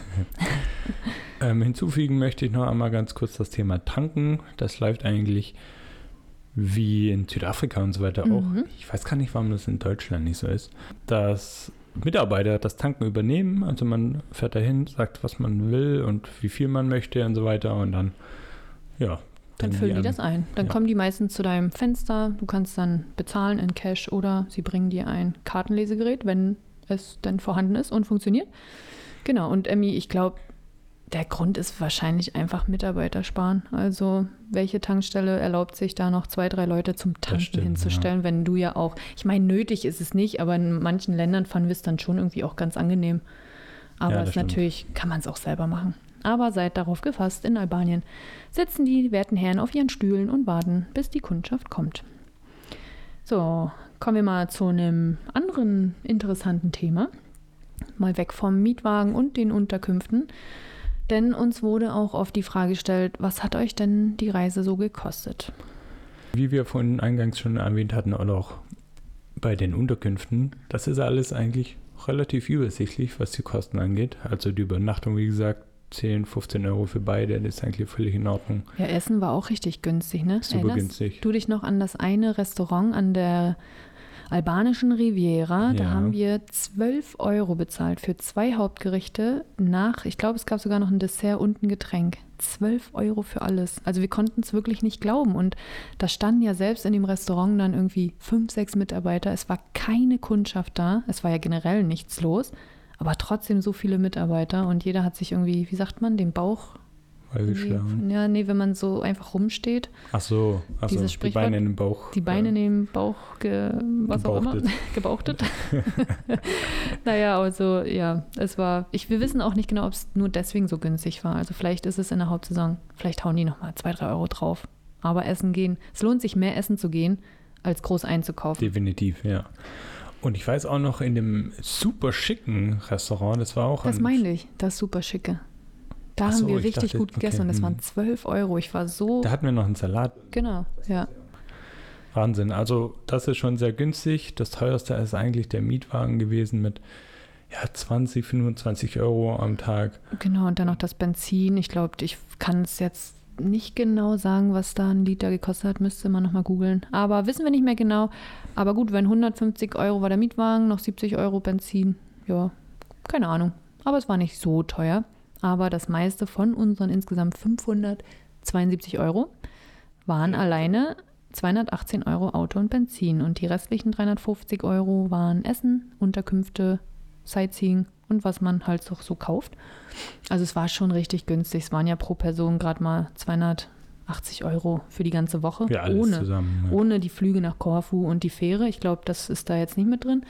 Ähm, hinzufügen möchte ich noch einmal ganz kurz das Thema Tanken. Das läuft eigentlich wie in Südafrika und so weiter auch. Mhm. Ich weiß gar nicht, warum das in Deutschland nicht so ist. Dass Mitarbeiter das Tanken übernehmen. Also man fährt dahin, sagt, was man will und wie viel man möchte und so weiter. Und dann, ja. Dann füllen die das ein. Dann ja. kommen die meistens zu deinem Fenster. Du kannst dann bezahlen in Cash oder sie bringen dir ein Kartenlesegerät, wenn es denn vorhanden ist und funktioniert. Genau. Und Emmy, ich glaube, der Grund ist wahrscheinlich einfach Mitarbeiter sparen. Also welche Tankstelle erlaubt sich da noch zwei, drei Leute zum Tanken stimmt, hinzustellen, wenn du ja auch, ich meine, nötig ist es nicht, aber in manchen Ländern fanden wir es dann schon irgendwie auch ganz angenehm. Aber Ja, es natürlich kann man es auch selber machen. Aber seid darauf gefasst, in Albanien sitzen die werten Herren auf ihren Stühlen und warten, bis die Kundschaft kommt. So, kommen wir mal zu einem anderen interessanten Thema. Mal weg vom Mietwagen und den Unterkünften. Denn uns wurde auch oft die Frage gestellt, was hat euch denn die Reise so gekostet? Wie wir vorhin eingangs schon erwähnt hatten, auch bei den Unterkünften, das ist alles eigentlich relativ übersichtlich, was die Kosten angeht. Also die Übernachtung, wie gesagt, 10, 15 Euro für beide, das ist eigentlich völlig in Ordnung. Ja, Essen war auch richtig günstig, ne? Super Erinnerst günstig. du dich noch an das eine Restaurant an der albanischen Riviera. Da Ja. haben wir 12 Euro bezahlt für zwei Hauptgerichte nach, ich glaube, es gab sogar noch ein Dessert und ein Getränk. 12 Euro für alles. Also wir konnten es wirklich nicht glauben. Und da standen ja selbst in dem Restaurant dann irgendwie fünf, sechs Mitarbeiter. Es war keine Kundschaft da. Es war ja generell nichts los. Aber trotzdem so viele Mitarbeiter und jeder hat sich irgendwie, wie sagt man, den Bauch. Vollgeschlagen. Ja, nee, wenn man so einfach rumsteht, Ach so, ach so die Beine in den Bauch. die Beine in den Bauch, ge, was auch immer, Gebauchtet. *laughs* gebauchtet. *laughs* naja, also ja, es war, ich, wir wissen auch nicht genau, ob es nur deswegen so günstig war. Also vielleicht ist es in der Hauptsaison, vielleicht hauen die nochmal zwei, drei Euro drauf. Aber essen gehen, es lohnt sich mehr essen zu gehen, als groß einzukaufen. Definitiv, ja. Und ich weiß auch noch in dem super schicken Restaurant, das war auch Das ein- meine ich, das super schicke. Da Ach haben so, wir ich richtig dachte, gut gegessen und okay, das waren hm. 12 Euro. Ich war so, Da hatten wir noch einen Salat. genau, ja. Wahnsinn. Also das ist schon sehr günstig. Das teuerste ist eigentlich der Mietwagen gewesen mit ja, 20, 25 Euro am Tag. Genau, und dann noch das Benzin. Ich glaube, ich kann es jetzt nicht genau sagen, was da ein Liter gekostet hat. Müsste man nochmal googeln. Aber wissen wir nicht mehr genau. Aber gut, wenn 150 Euro war der Mietwagen, noch 70 Euro Benzin. Ja, keine Ahnung. Aber es war nicht so teuer. Aber das meiste von unseren insgesamt 572 Euro waren alleine 218 Euro Auto und Benzin. Und die restlichen 350 Euro waren Essen, Unterkünfte, Sightseeing und was man halt so, so kauft. Also es war schon richtig günstig. Es waren ja pro Person gerade mal 280 Euro für die ganze Woche. Ja, alles ohne, zusammen. Ja. ohne die Flüge nach Korfu und die Fähre. Ich glaube, das ist da jetzt nicht mit drin.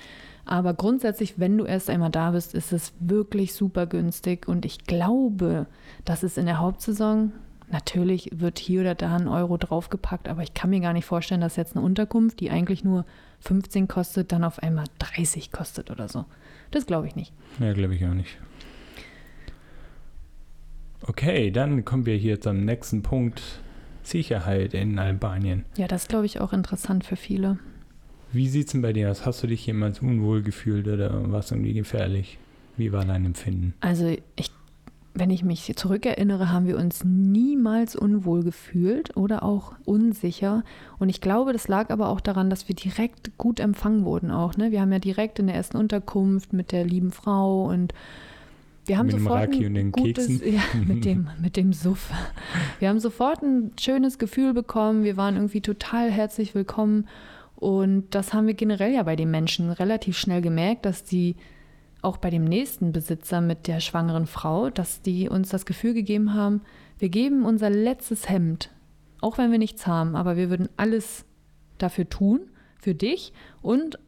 Aber grundsätzlich, wenn du erst einmal da bist, ist es wirklich super günstig. Und ich glaube, dass es in der Hauptsaison, natürlich wird hier oder da ein Euro draufgepackt, aber ich kann mir gar nicht vorstellen, dass jetzt eine Unterkunft, die eigentlich nur 15 kostet, dann auf einmal 30 kostet oder so. Das glaube ich nicht. Ja, glaube ich auch nicht. Okay, dann kommen wir hier zum nächsten Punkt. Sicherheit in Albanien. Ja, das glaube ich auch interessant für viele. Wie sieht es denn bei dir aus? Hast du dich jemals unwohl gefühlt oder war es irgendwie gefährlich? Wie war dein Empfinden? Also ich, wenn ich mich zurückerinnere, haben wir uns niemals unwohl gefühlt oder auch unsicher. Und ich glaube, das lag aber auch daran, dass wir direkt gut empfangen wurden auch. Ne? Wir haben ja direkt in der ersten Unterkunft mit der lieben Frau und wir haben Mit dem sofort Raki ein gutes, *laughs* ja, mit dem, *laughs* mit dem Suff. Wir haben sofort ein schönes Gefühl bekommen. Wir waren irgendwie total herzlich willkommen. Und das haben wir generell ja bei den Menschen relativ schnell gemerkt, dass die auch bei dem nächsten Besitzer mit der schwangeren Frau, dass die uns das Gefühl gegeben haben, wir geben unser letztes Hemd, auch wenn wir nichts haben, aber wir würden alles dafür tun, für dich. Und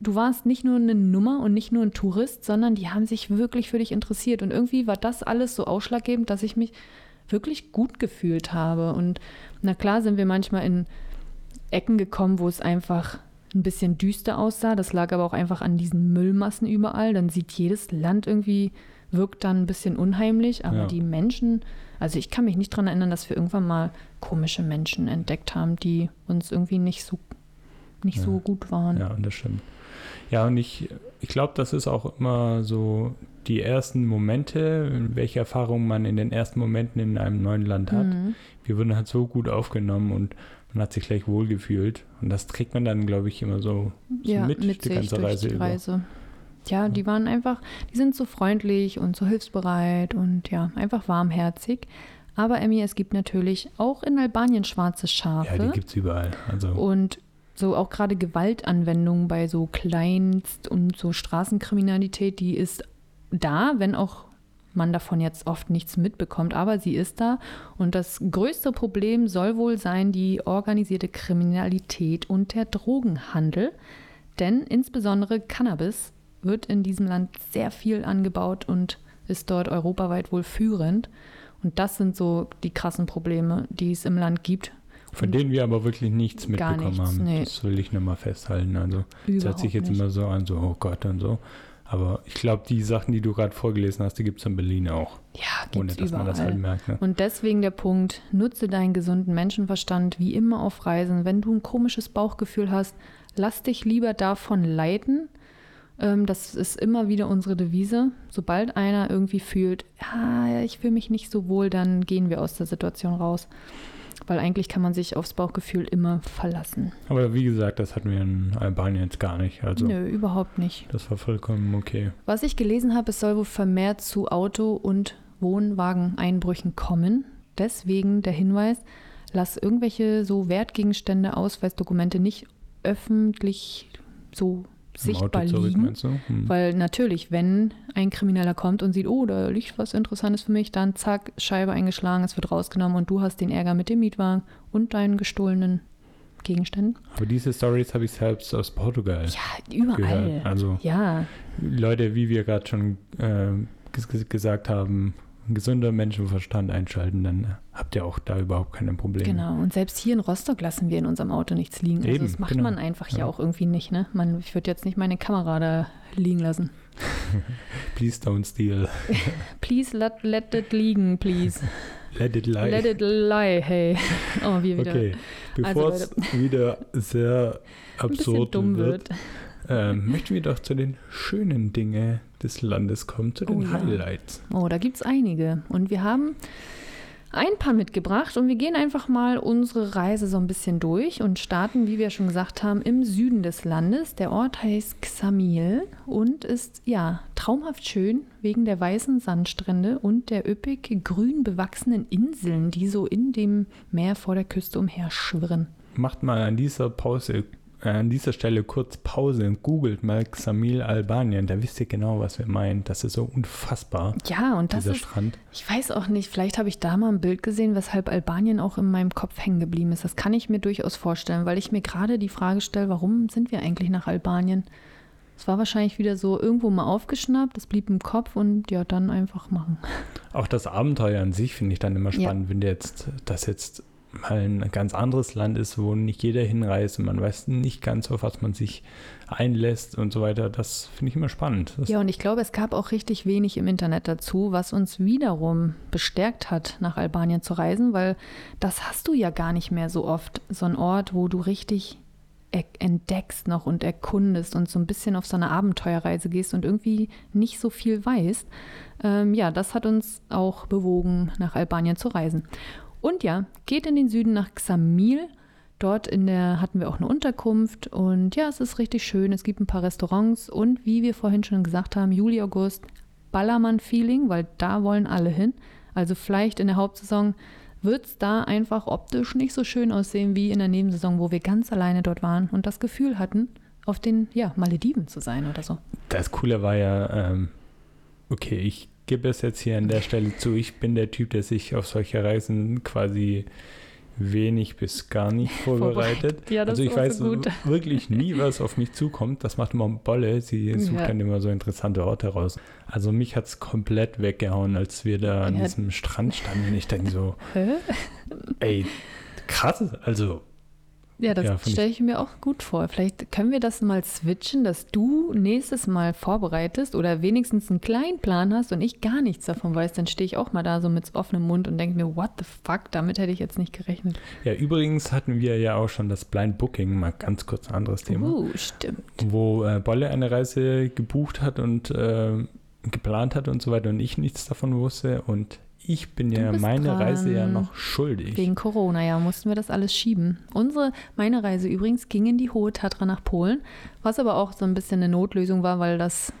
du warst nicht nur eine Nummer und nicht nur ein Tourist, sondern die haben sich wirklich für dich interessiert. Und irgendwie war das alles so ausschlaggebend, dass ich mich wirklich gut gefühlt habe. Und na klar sind wir manchmal in Ecken gekommen, wo es einfach ein bisschen düster aussah. Das lag aber auch einfach an diesen Müllmassen überall. Dann sieht jedes Land irgendwie, wirkt dann ein bisschen unheimlich. Aber Ja. die Menschen, also ich kann mich nicht daran erinnern, dass wir irgendwann mal komische Menschen entdeckt haben, die uns irgendwie nicht so, nicht so Ja. gut waren. Ja, das stimmt. Ja, und ich, ich glaube, das ist auch immer so die ersten Momente, welche Erfahrungen man in den ersten Momenten in einem neuen Land hat. Mhm. Wir wurden halt so gut aufgenommen und man hat sich gleich wohlgefühlt. Und das trägt man dann, glaube ich, immer so, so ja, mit, mit die sich ganze durch Reise die über. Reise. Ja, die waren einfach, die sind so freundlich und so hilfsbereit und ja, einfach warmherzig. Aber Emmy, es gibt natürlich auch in Albanien schwarze Schafe. Ja, die gibt es überall. Also, Und so auch gerade Gewaltanwendungen bei so Kleinst- und so Straßenkriminalität, die ist da, wenn auch man davon jetzt oft nichts mitbekommt, aber sie ist da. Und das größte Problem soll wohl sein die organisierte Kriminalität und der Drogenhandel. Denn insbesondere Cannabis wird in diesem Land sehr viel angebaut und ist dort europaweit wohl führend. Und das sind so die krassen Probleme, die es im Land gibt. von denen wir aber wirklich nichts mitbekommen nichts, haben. nee. Das will ich nochmal festhalten. Also, das hört Überhaupt sich jetzt nicht. immer so an, so, oh Gott und so. Aber ich glaube, die Sachen, die du gerade vorgelesen hast, die gibt es in Berlin auch. Ja, Ohne gibt's dass man das überall. halt merkt. Ne? Und deswegen der Punkt, nutze deinen gesunden Menschenverstand wie immer auf Reisen. Wenn du ein komisches Bauchgefühl hast, lass dich lieber davon leiten. Ähm, das ist immer wieder unsere Devise. Sobald einer irgendwie fühlt, ah, ich fühle mich nicht so wohl, dann gehen wir aus der Situation raus. Weil eigentlich kann man sich aufs Bauchgefühl immer verlassen. Aber wie gesagt, das hatten wir in Albanien jetzt gar nicht. Also Nö, überhaupt nicht. das war vollkommen okay. Was ich gelesen habe, es soll wohl vermehrt zu Auto- und Wohnwageneinbrüchen kommen. Deswegen der Hinweis, lass irgendwelche so Wertgegenstände, Ausweisdokumente nicht öffentlich so sichtbar zurück, liegen. Hm. Weil natürlich, wenn ein Krimineller kommt und sieht, oh, da liegt was Interessantes für mich, dann zack, Scheibe eingeschlagen, es wird rausgenommen und du hast den Ärger mit dem Mietwagen und deinen gestohlenen Gegenständen. Aber diese Stories habe ich selbst aus Portugal Ja, überall. gehört. Also Ja, Leute, wie wir gerade schon äh, ges gesagt haben, gesunder Menschenverstand einschalten, dann habt ihr auch da überhaupt keine Probleme. genau. Und selbst hier in Rostock lassen wir in unserem Auto nichts liegen. Also Eben, das macht genau. man einfach hier Ja. auch irgendwie nicht, ne? Man, ich würde jetzt nicht meine Kamera da liegen lassen. *laughs* Please don't steal. *laughs* Please let, let it liegen, please. *laughs* Let it lie. Let it lie, hey. Oh, wir wieder okay, bevor es wieder sehr absurd dumm wird, wird. ähm, möchten wir doch zu den schönen Dingen des Landes kommen, zu den Oh ja. Highlights. Oh, da gibt es einige. Und wir haben ein paar mitgebracht und wir gehen einfach mal unsere Reise so ein bisschen durch und starten, wie wir schon gesagt haben, im Süden des Landes. Der Ort heißt Xamil und ist ja traumhaft schön wegen der weißen Sandstrände und der üppig grün bewachsenen Inseln, die so in dem Meer vor der Küste umherschwirren. Macht mal an dieser Pause, an dieser Stelle kurz Pause und googelt mal Xamil Albanien. Da wisst ihr genau, was wir meinen. Das ist so unfassbar, Ja, und das dieser ist Strand. Ich weiß auch nicht, vielleicht habe ich da mal ein Bild gesehen, weshalb Albanien auch in meinem Kopf hängen geblieben ist. Das kann ich mir durchaus vorstellen, weil ich mir gerade die Frage stelle, warum sind wir eigentlich nach Albanien? Es war wahrscheinlich wieder so irgendwo mal aufgeschnappt, es blieb im Kopf und ja, dann einfach machen. Auch das Abenteuer an sich finde ich dann immer Ja. spannend, wenn jetzt das jetzt mal ein ganz anderes Land ist, wo nicht jeder hinreist und man weiß nicht ganz, auf was man sich einlässt und so weiter. Das finde ich immer spannend. Das Ja, und ich glaube, es gab auch richtig wenig im Internet dazu, was uns wiederum bestärkt hat, nach Albanien zu reisen, weil das hast du ja gar nicht mehr so oft. So ein Ort, wo du richtig e- entdeckst noch und erkundest und so ein bisschen auf so eine Abenteuerreise gehst und irgendwie nicht so viel weißt. Ähm, ja, das hat uns auch bewogen, nach Albanien zu reisen. Und ja, geht in den Süden nach Xamil. Dort in der hatten wir auch eine Unterkunft und ja, es ist richtig schön. Es gibt ein paar Restaurants und wie wir vorhin schon gesagt haben, Juli, August, Ballermann-Feeling, weil da wollen alle hin. Also vielleicht in der Hauptsaison wird es da einfach optisch nicht so schön aussehen wie in der Nebensaison, wo wir ganz alleine dort waren und das Gefühl hatten, auf den ja, Malediven zu sein oder so. Das Coole war ja, ähm, okay, ich gebe es jetzt hier an der Stelle zu, ich bin der Typ, der sich auf solche Reisen quasi wenig bis gar nicht *laughs* vorbereitet. Ja, also ich weiß so wirklich nie, *laughs* was auf mich zukommt. Das macht immer Bolle. Sie sucht Ja. dann immer so interessante Orte raus. Also mich hat es komplett weggehauen, als wir da an Ja. diesem Strand standen. Und ich denke so, ey, krass. Also Ja, das Ja, stelle ich mir auch gut vor. Vielleicht können wir das mal switchen, dass du nächstes Mal vorbereitest oder wenigstens einen kleinen Plan hast und ich gar nichts davon weiß. Dann stehe ich auch mal da so mit offenem Mund und denke mir, what the fuck, damit hätte ich jetzt nicht gerechnet. Ja, übrigens hatten wir ja auch schon das Blind Booking, mal ganz kurz ein anderes Thema, Uh, stimmt. wo äh, Bolle eine Reise gebucht hat und äh, geplant hat und so weiter und ich nichts davon wusste und ich bin ja meine dran. Reise ja noch schuldig. Wegen Corona, ja, mussten wir das alles schieben. Unsere, meine Reise übrigens ging in die Hohe Tatra nach Polen, was aber auch so ein bisschen eine Notlösung war, weil das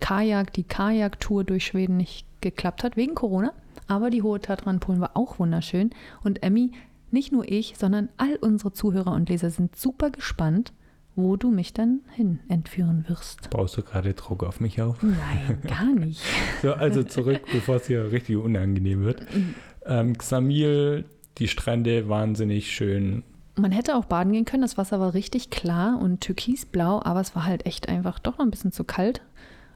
Kajak, die Kajaktour durch Schweden nicht geklappt hat, wegen Corona. Aber die Hohe Tatra in Polen war auch wunderschön. Und Emmy, nicht nur ich, sondern all unsere Zuhörer und Leser sind super gespannt, wo du mich dann hin entführen wirst. Baust du gerade Druck auf mich auf? Nein, gar *laughs* nicht. So, also zurück, *laughs* bevor es hier richtig unangenehm wird. Ähm, Xamil, die Strände wahnsinnig schön. Man hätte auch baden gehen können, das Wasser war richtig klar und türkisblau, aber es war halt echt einfach doch noch ein bisschen zu kalt.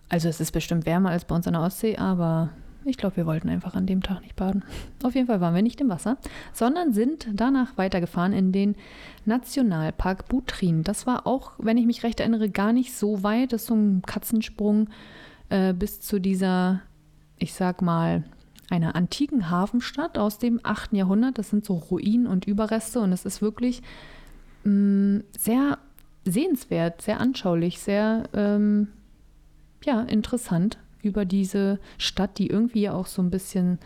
Also es ist bestimmt wärmer als bei uns an der Ostsee, aber ich glaube, wir wollten einfach an dem Tag nicht baden. Auf jeden Fall waren wir nicht im Wasser, sondern sind danach weitergefahren in den Nationalpark Butrin. Das war auch, wenn ich mich recht erinnere, gar nicht so weit. Das ist so ein Katzensprung äh, bis zu dieser, ich sag mal, einer antiken Hafenstadt aus dem 8. Jahrhundert. Das sind so Ruinen und Überreste und es ist wirklich mh, sehr sehenswert, sehr anschaulich, sehr ähm, ja, interessant über diese Stadt, die irgendwie ja auch so ein bisschen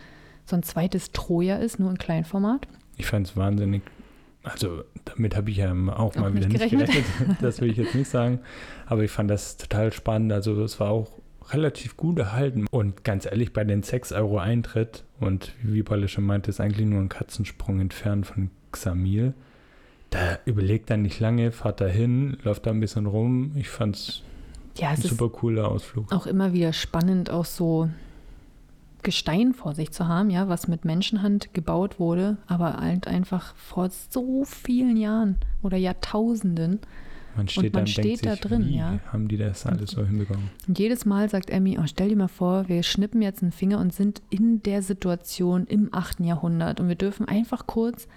so ein zweites Troja ist, nur in Kleinformat. ich fand es wahnsinnig. Also damit habe ich ja auch, Auch mal wieder nicht nicht gerechnet. gerechnet. *laughs* das will ich jetzt nicht sagen. Aber ich fand das total spannend. Also es war auch relativ gut erhalten. Und ganz ehrlich, bei den 6 Euro Eintritt und wie Palle schon meinte, ist eigentlich nur ein Katzensprung entfernt von Xamil. Da überlegt er nicht lange, fahrt da hin, läuft da ein bisschen rum. Ich fand es Ja, ein es ist super cooler Ausflug. auch immer wieder spannend, auch so Gestein vor sich zu haben, ja, was mit Menschenhand gebaut wurde, aber halt einfach vor so vielen Jahren oder Jahrtausenden. Man steht man da und denkt steht da sich, drin, ja. haben die das alles so hinbekommen? Und jedes Mal sagt Emmy, oh, stell dir mal vor, wir schnippen jetzt einen Finger und sind in der Situation im 8. Jahrhundert und wir dürfen einfach kurz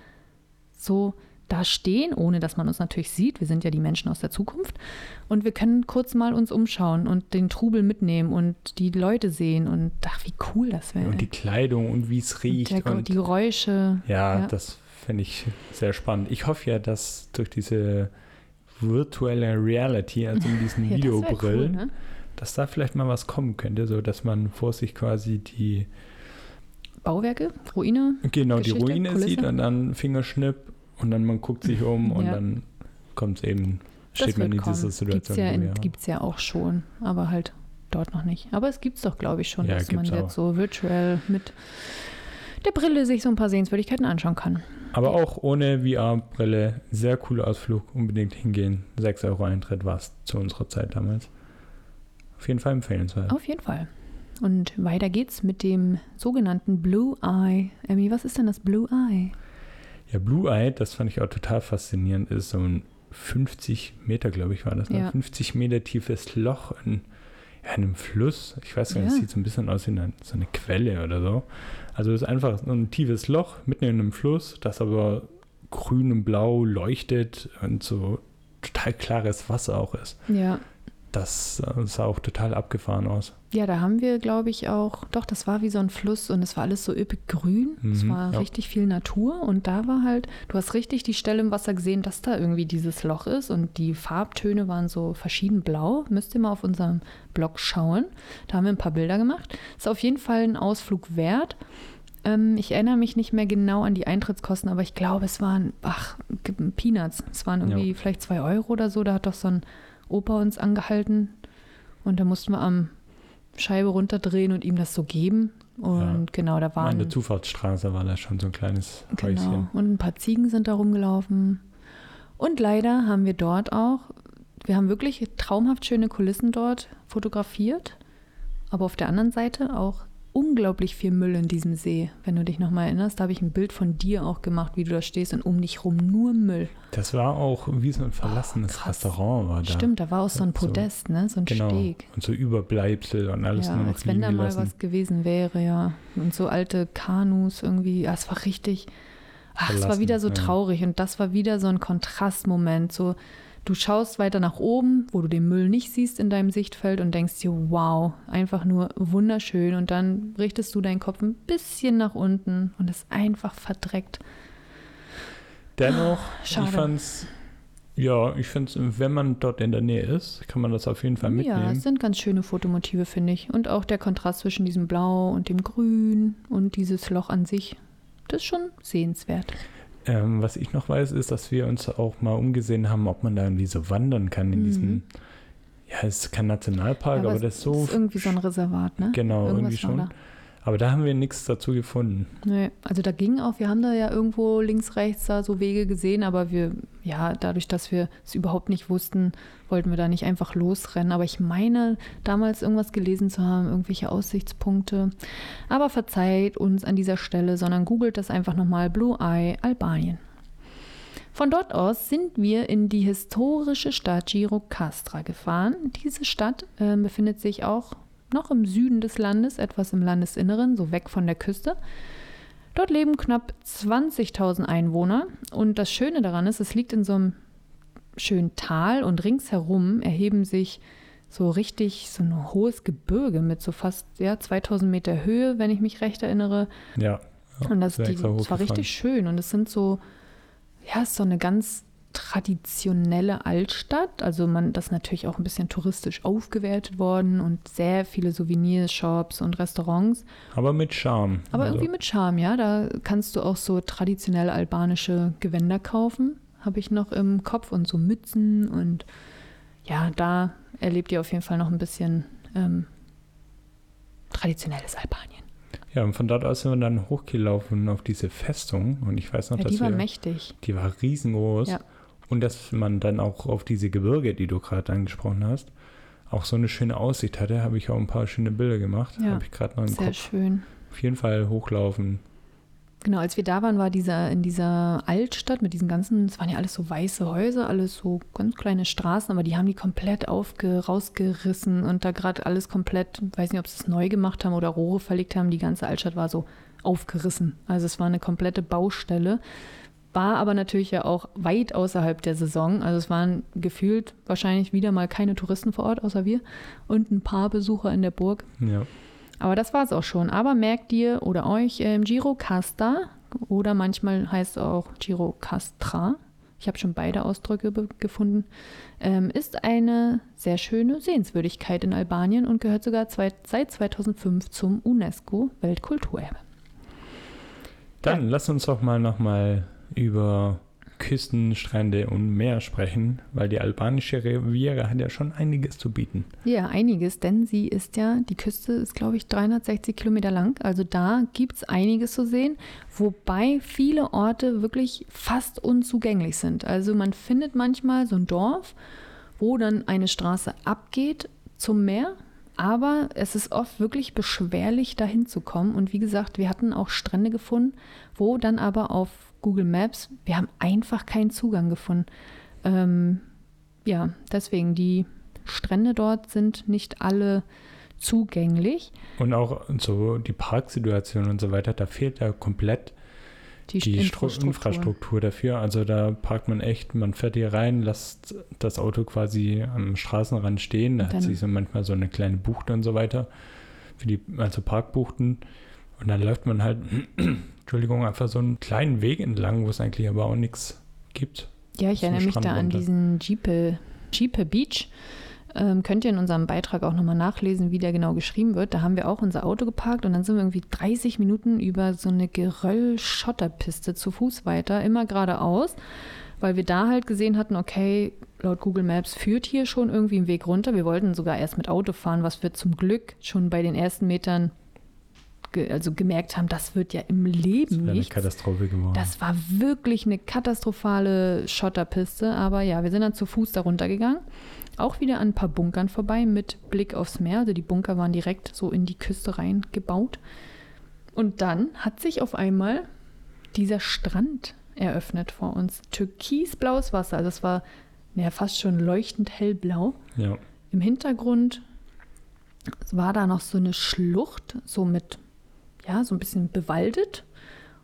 so da stehen, ohne dass man uns natürlich sieht. Wir sind ja die Menschen aus der Zukunft. Und wir können kurz mal uns umschauen und den Trubel mitnehmen und die Leute sehen. Und ach, wie cool das wäre. Und die Kleidung und wie es riecht. der, und die Geräusche. Ja, Ja. das finde ich sehr spannend. Ich hoffe ja, dass durch diese virtuelle Reality, also mit diesen *laughs* Ja, das Videobrillen, Cool, ne? dass da vielleicht mal was kommen könnte, so dass man vor sich quasi die, Bauwerke, Ruine. genau, die Geschichte, Ruine Kulisse. sieht und dann Fingerschnipp und dann man guckt sich um und Ja. dann kommt es eben, Das steht man in kommen. dieser Situation. Gibt's ja, wo in, gibt's ja auch schon, aber halt dort noch nicht. Aber es gibt es doch, glaube ich, schon, Ja, dass man jetzt so virtuell mit der Brille sich so ein paar Sehenswürdigkeiten anschauen kann. Aber auch ohne VR-Brille, sehr cooler Ausflug, unbedingt hingehen. 6 Euro Eintritt war es zu unserer Zeit damals. Auf jeden Fall empfehlenswert. Auf jeden Fall. Und weiter geht's mit dem sogenannten Blue Eye. Emmy, was ist denn das Blue Eye? Ja, Blue Eye, das fand ich auch total faszinierend, ist so ein 50 Meter, glaube ich, war das, ne? Ja. 50 Meter tiefes Loch in, ja, in einem Fluss. Ich weiß gar nicht, Ja. es sieht so ein bisschen aus wie eine, so eine Quelle oder so. Also es ist einfach so ein tiefes Loch mitten in einem Fluss, das aber grün und blau leuchtet und so total klares Wasser auch ist. Ja. Das äh, sah auch total abgefahren aus. Ja, da haben wir, glaube ich, auch, doch, das war wie so ein Fluss und es war alles so üppig grün. es Mhm, war ja. richtig viel Natur und da war halt, du hast richtig die Stelle im Wasser gesehen, dass da irgendwie dieses Loch ist und die Farbtöne waren so verschieden blau. Müsst ihr mal auf unserem Blog schauen. Da haben wir ein paar Bilder gemacht. Ist auf jeden Fall ein Ausflug wert. Ähm, ich erinnere mich nicht mehr genau an die Eintrittskosten, aber ich glaube, es waren, ach, Peanuts. Es waren irgendwie Ja. vielleicht zwei Euro oder so. Da hat doch so ein Opa uns angehalten und da mussten wir am Scheibe runterdrehen und ihm das so geben. Und genau, da waren der Zufahrtsstraße war da schon so ein kleines genau, Häuschen. und ein paar Ziegen sind da rumgelaufen. Und leider haben wir dort auch, wir haben wirklich traumhaft schöne Kulissen dort fotografiert, aber auf der anderen Seite auch unglaublich viel Müll in diesem See. Wenn du dich noch mal erinnerst, da habe ich ein Bild von dir auch gemacht, wie du da stehst und um dich rum nur Müll. Das war auch wie so ein verlassenes krass. Restaurant war da. Stimmt, da war auch so ein So. Podest, ne? so ein Genau. Steg. Und so Überbleibsel und alles ja, nur noch als wenn da mal gelassen. was gewesen wäre, ja. Und so alte Kanus irgendwie. Ja, es war richtig. Ach, es war wieder so ja. traurig und das war wieder so ein Kontrastmoment. So, du schaust weiter nach oben, wo du den Müll nicht siehst in deinem Sichtfeld und denkst dir, wow, einfach nur wunderschön. Und dann richtest du deinen Kopf ein bisschen nach unten und es einfach verdreckt. Dennoch, Schade. ich fand's, ja, ich finde es, wenn man dort in der Nähe ist, kann man das auf jeden Fall Ja, mitnehmen. es sind ganz schöne Fotomotive, finde ich. Und auch der Kontrast zwischen diesem Blau und dem Grün und dieses Loch an sich. Das ist schon sehenswert. Ähm, was ich noch weiß, ist, dass wir uns auch mal umgesehen haben, ob man da irgendwie so wandern kann in Mhm. diesem, ja, es ist kein Nationalpark, Ja, aber es das ist so, ist irgendwie so ein Reservat, ne? genau, Irgendwas irgendwie schon. da. Aber da haben wir nichts dazu gefunden. Nee, also da ging auch, wir haben da ja irgendwo links, rechts da so Wege gesehen, aber wir, ja, dadurch, dass wir es überhaupt nicht wussten, wollten wir da nicht einfach losrennen. Aber ich meine, damals irgendwas gelesen zu haben, irgendwelche Aussichtspunkte. Aber verzeiht uns an dieser Stelle, sondern googelt das einfach nochmal Blue Eye Albanien. Von dort aus sind wir in die historische Stadt Girocastra gefahren. Diese Stadt äh, befindet sich auch noch im Süden des Landes, etwas im Landesinneren, so weg von der Küste. Dort leben knapp 20.000 Einwohner und das Schöne daran ist, es liegt in so einem schönen Tal und ringsherum erheben sich so richtig so ein hohes Gebirge mit so fast ja, 2000 Meter Höhe, wenn ich mich recht erinnere. Ja. ja, Und das, die, das war richtig schön. Und es sind so, ja, es ist so eine ganz traditionelle Altstadt. Also man das ist natürlich auch ein bisschen touristisch aufgewertet worden und sehr viele Souvenirshops und Restaurants. Aber mit Charme. Aber also, irgendwie mit Charme, ja. Da kannst du auch so traditionell albanische Gewänder kaufen, habe ich noch im Kopf und so Mützen und ja, da erlebt ihr auf jeden Fall noch ein bisschen ähm, traditionelles Albanien. Ja, und von dort aus sind wir dann hochgelaufen auf diese Festung. Und ich weiß noch, Ja, dass die war wir, mächtig. die war riesengroß. Ja. Und dass man dann auch auf diese Gebirge, die du gerade angesprochen hast, auch so eine schöne Aussicht hatte, habe ich auch ein paar schöne Bilder gemacht. Ja, habe ich gerade noch im Sehr Kopf. schön. Auf jeden Fall hochlaufen. Genau, als wir da waren, war dieser in dieser Altstadt mit diesen ganzen, es waren ja alles so weiße Häuser, alles so ganz kleine Straßen, aber die haben die komplett aufge, rausgerissen und da gerade alles komplett, weiß nicht, ob sie es neu gemacht haben oder Rohre verlegt haben, die ganze Altstadt war so aufgerissen. Also es war eine komplette Baustelle, war aber natürlich ja auch weit außerhalb der Saison. Also es waren gefühlt wahrscheinlich wieder mal keine Touristen vor Ort, außer wir und ein paar Besucher in der Burg. Ja. Aber das war es auch schon. Aber merkt ihr oder euch, ähm, Girocasta oder manchmal heißt es auch Girocastra, ich habe schon beide Ausdrücke be- gefunden, ähm, ist eine sehr schöne Sehenswürdigkeit in Albanien und gehört sogar zwei, seit 2005 zum UNESCO-Weltkulturerbe. Dann lass uns doch mal nochmal über Küsten, Strände und Meer sprechen, weil die albanische Riviera hat ja schon einiges zu bieten. Ja, einiges, denn sie ist ja, die Küste ist, glaube ich, 360 Kilometer lang. Also da gibt es einiges zu sehen, wobei viele Orte wirklich fast unzugänglich sind. Also man findet manchmal so ein Dorf, wo dann eine Straße abgeht zum Meer, aber es ist oft wirklich beschwerlich, dahin zu kommen. Und wie gesagt, wir hatten auch Strände gefunden, wo dann aber auf Google Maps, wir haben einfach keinen Zugang gefunden. Ähm, ja, deswegen, die Strände dort sind nicht alle zugänglich. Und auch so die Parksituation und so weiter, da fehlt ja komplett Die, die Stru- Infrastruktur. Infrastruktur dafür. Also da parkt man echt, man fährt hier rein, lässt das Auto quasi am Straßenrand stehen. Da hat sich so manchmal so eine kleine Bucht und so weiter. Für die, also Parkbuchten. Und dann läuft man halt, Entschuldigung, einfach so einen kleinen Weg entlang, wo es eigentlich aber auch nichts gibt. Ja, ich erinnere mich da an diesen Jeepe, Jeepe Beach. Ähm, könnt ihr in unserem Beitrag auch nochmal nachlesen, wie der genau geschrieben wird. Da haben wir auch unser Auto geparkt und dann sind wir irgendwie 30 Minuten über so eine Geröll-Schotterpiste zu Fuß weiter, immer geradeaus, weil wir da halt gesehen hatten, okay, laut Google Maps führt hier schon irgendwie ein Weg runter. Wir wollten sogar erst mit Auto fahren, was wir zum Glück schon bei den ersten Metern ge also gemerkt haben, das wird ja im Das Leben eine nichts. Katastrophe geworden. Das war wirklich eine katastrophale Schotterpiste, aber ja, wir sind dann zu Fuß darunter gegangen. Auch wieder an ein paar Bunkern vorbei mit Blick aufs Meer. Also die Bunker waren direkt so in die Küste reingebaut. Und dann hat sich auf einmal dieser Strand eröffnet vor uns. Türkisblaues Wasser, also es war ja, fast schon leuchtend hellblau. ja. Im Hintergrund war da noch so eine Schlucht, so mit, ja, so ein bisschen bewaldet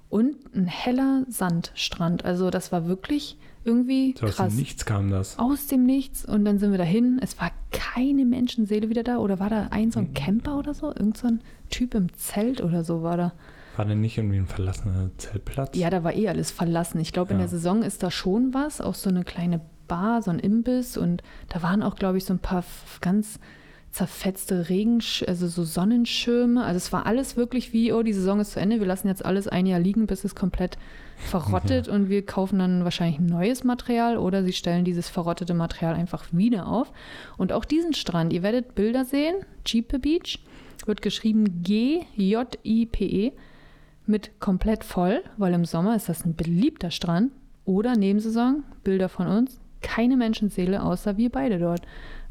und ein heller Sandstrand. Also das war wirklich irgendwie So aus krass. dem Nichts kam das. Aus dem Nichts und dann sind wir dahin. Es war keine Menschenseele wieder da. Oder war da ein so ein Camper oder so? Irgend so ein Typ im Zelt oder so war da. War denn nicht irgendwie ein verlassener Zeltplatz? Ja, da war eh alles verlassen. Ich glaube, in Ja. der Saison ist da schon was, auch so eine kleine Bar, so ein Imbiss und da waren auch, glaube ich, so ein paar ganz zerfetzte Regen, also so Sonnenschirme. Also es war alles wirklich wie, oh, die Saison ist zu Ende, wir lassen jetzt alles ein Jahr liegen, bis es komplett verrottet und wir kaufen dann wahrscheinlich neues Material oder sie stellen dieses verrottete Material einfach wieder auf. Und auch diesen Strand, ihr werdet Bilder sehen, Jeepe Beach, wird geschrieben G-J-I-P-E mit komplett voll, weil im Sommer ist das ein beliebter Strand. Oder Nebensaison, Bilder von uns, keine Menschenseele außer wir beide dort.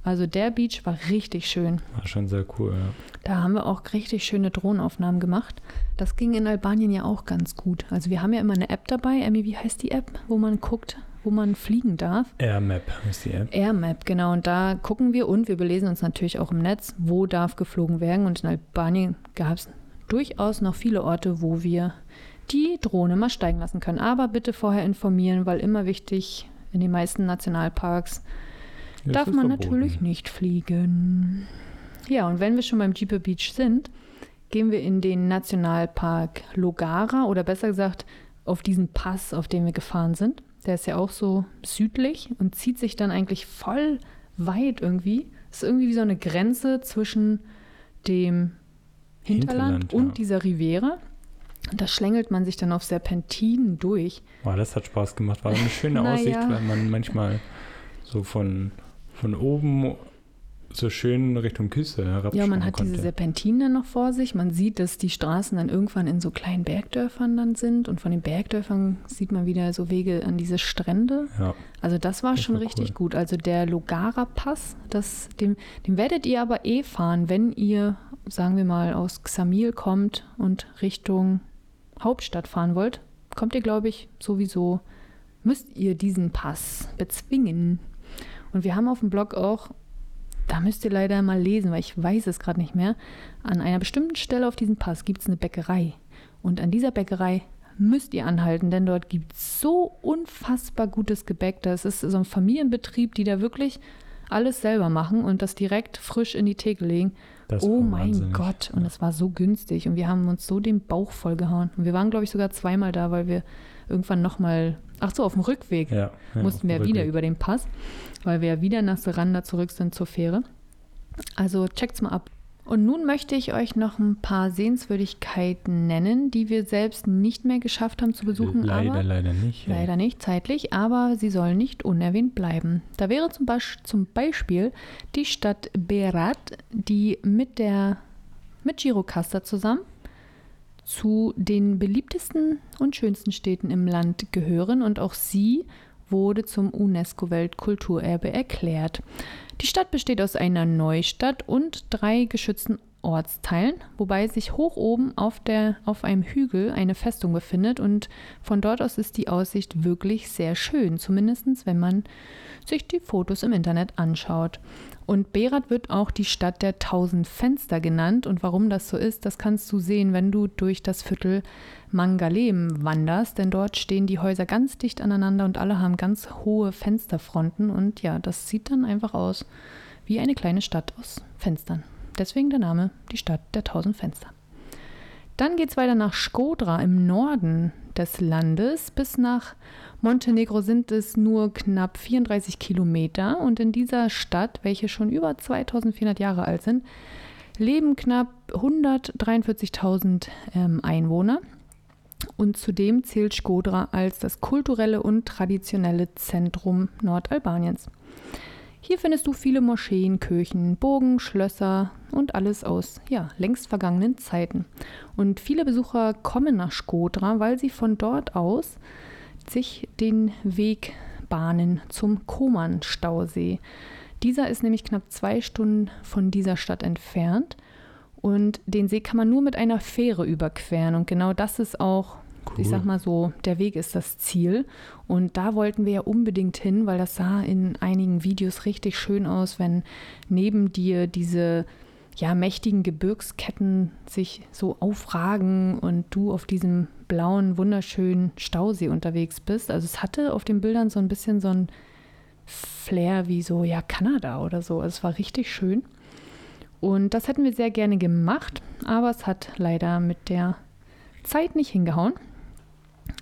Also der Beach war richtig schön. War schon sehr cool, ja. Da haben wir auch richtig schöne Drohnenaufnahmen gemacht. Das ging in Albanien ja auch ganz gut. Also wir haben ja immer eine App dabei. Emmy, wie heißt die App, wo man guckt, wo man fliegen darf? AirMap ist die App. AirMap, genau. Und da gucken wir und wir belesen uns natürlich auch im Netz, wo darf geflogen werden. Und in Albanien gab es durchaus noch viele Orte, wo wir die Drohne mal steigen lassen können. Aber bitte vorher informieren, weil immer wichtig, in den meisten Nationalparks Das darf man verboten. natürlich nicht fliegen. Ja, und wenn wir schon beim Jeeper Beach sind, gehen wir in den Nationalpark Logara oder besser gesagt auf diesen Pass, auf den wir gefahren sind. Der ist ja auch so südlich und zieht sich dann eigentlich voll weit irgendwie. Ist irgendwie wie so eine Grenze zwischen dem Hinterland, Hinterland, und ja. dieser Riviera. Und da schlängelt man sich dann auf Serpentinen durch. Boah, das hat Spaß gemacht. War eine schöne *laughs* Na Aussicht, weil man manchmal so von, von oben so schön Richtung Küste herabschauen Ja, man hat konnte. diese Serpentinen dann noch vor sich. Man sieht, dass die Straßen dann irgendwann in so kleinen Bergdörfern dann sind. Und von den Bergdörfern sieht man wieder so Wege an diese Strände. Ja, Also das war Das schon war richtig cool. gut. Also der Logara Pass, das, dem, dem werdet ihr aber eh fahren, wenn ihr, sagen wir mal, aus Xamil kommt und Richtung Hauptstadt fahren wollt. Kommt ihr, glaube ich, sowieso, müsst ihr diesen Pass bezwingen. Und wir haben auf dem Blog auch, da müsst ihr leider mal lesen, weil ich weiß es gerade nicht mehr, an einer bestimmten Stelle auf diesem Pass gibt es eine Bäckerei. Und an dieser Bäckerei müsst ihr anhalten, denn dort gibt es so unfassbar gutes Gebäck. Das ist so ein Familienbetrieb, die da wirklich alles selber machen und das direkt frisch in die Theke legen. das oh mein wahnsinnig. Gott, und es war so günstig und wir haben uns so den Bauch vollgehauen. Und wir waren, glaube ich, sogar zweimal da, weil wir irgendwann nochmal, ach so, auf dem Rückweg Ja, ja, mussten wir wieder Rückweg. über den Pass, weil wir ja wieder nach Seranda zurück sind zur Fähre. Also checkt's mal ab. Und nun möchte ich euch noch ein paar Sehenswürdigkeiten nennen, die wir selbst nicht mehr geschafft haben zu besuchen. Leider, leider nicht. ja. Leider nicht zeitlich, aber sie sollen nicht unerwähnt bleiben. Da wäre zum, Basch- zum Beispiel die Stadt Berat, die mit der mit Girocasta zusammen zu den beliebtesten und schönsten Städten im Land gehören und auch sie wurde zum UNESCO-Weltkulturerbe erklärt. Die Stadt besteht aus einer Neustadt und drei geschützten Ortsteilen, wobei sich hoch oben auf, der, auf einem Hügel eine Festung befindet und von dort aus ist die Aussicht wirklich sehr schön, zumindest wenn man sich die Fotos im Internet anschaut. Und Berat wird auch die Stadt der tausend Fenster genannt und warum das so ist, das kannst du sehen, wenn du durch das Viertel Mangalem wanderst, denn dort stehen die Häuser ganz dicht aneinander und alle haben ganz hohe Fensterfronten und ja, das sieht dann einfach aus wie eine kleine Stadt aus Fenstern. Deswegen der Name, die Stadt der tausend Fenster. Dann geht es weiter nach Skodra im Norden des Landes. Bis nach Montenegro sind es nur knapp 34 Kilometer. Und in dieser Stadt, welche schon über 2400 Jahre alt sind, leben knapp 143.000 ähm, Einwohner. Und zudem zählt Skodra als das kulturelle und traditionelle Zentrum Nordalbaniens. Hier findest du viele Moscheen, Kirchen, Burgen, Schlösser und alles aus ja, längst vergangenen Zeiten. Und viele Besucher kommen nach Skodra, weil sie von dort aus sich den Weg bahnen zum Koman-Stausee. Dieser ist nämlich knapp zwei Stunden von dieser Stadt entfernt und den See kann man nur mit einer Fähre überqueren. Und genau das ist auch Cool. ich sag mal so, der Weg ist das Ziel. Und da wollten wir ja unbedingt hin, weil das sah in einigen Videos richtig schön aus, wenn neben dir diese ja, mächtigen Gebirgsketten sich so aufragen und du auf diesem blauen, wunderschönen Stausee unterwegs bist. Also es hatte auf den Bildern so ein bisschen so ein Flair wie so, ja, Kanada oder so. Also es war richtig schön. Und das hätten wir sehr gerne gemacht, aber es hat leider mit der Zeit nicht hingehauen.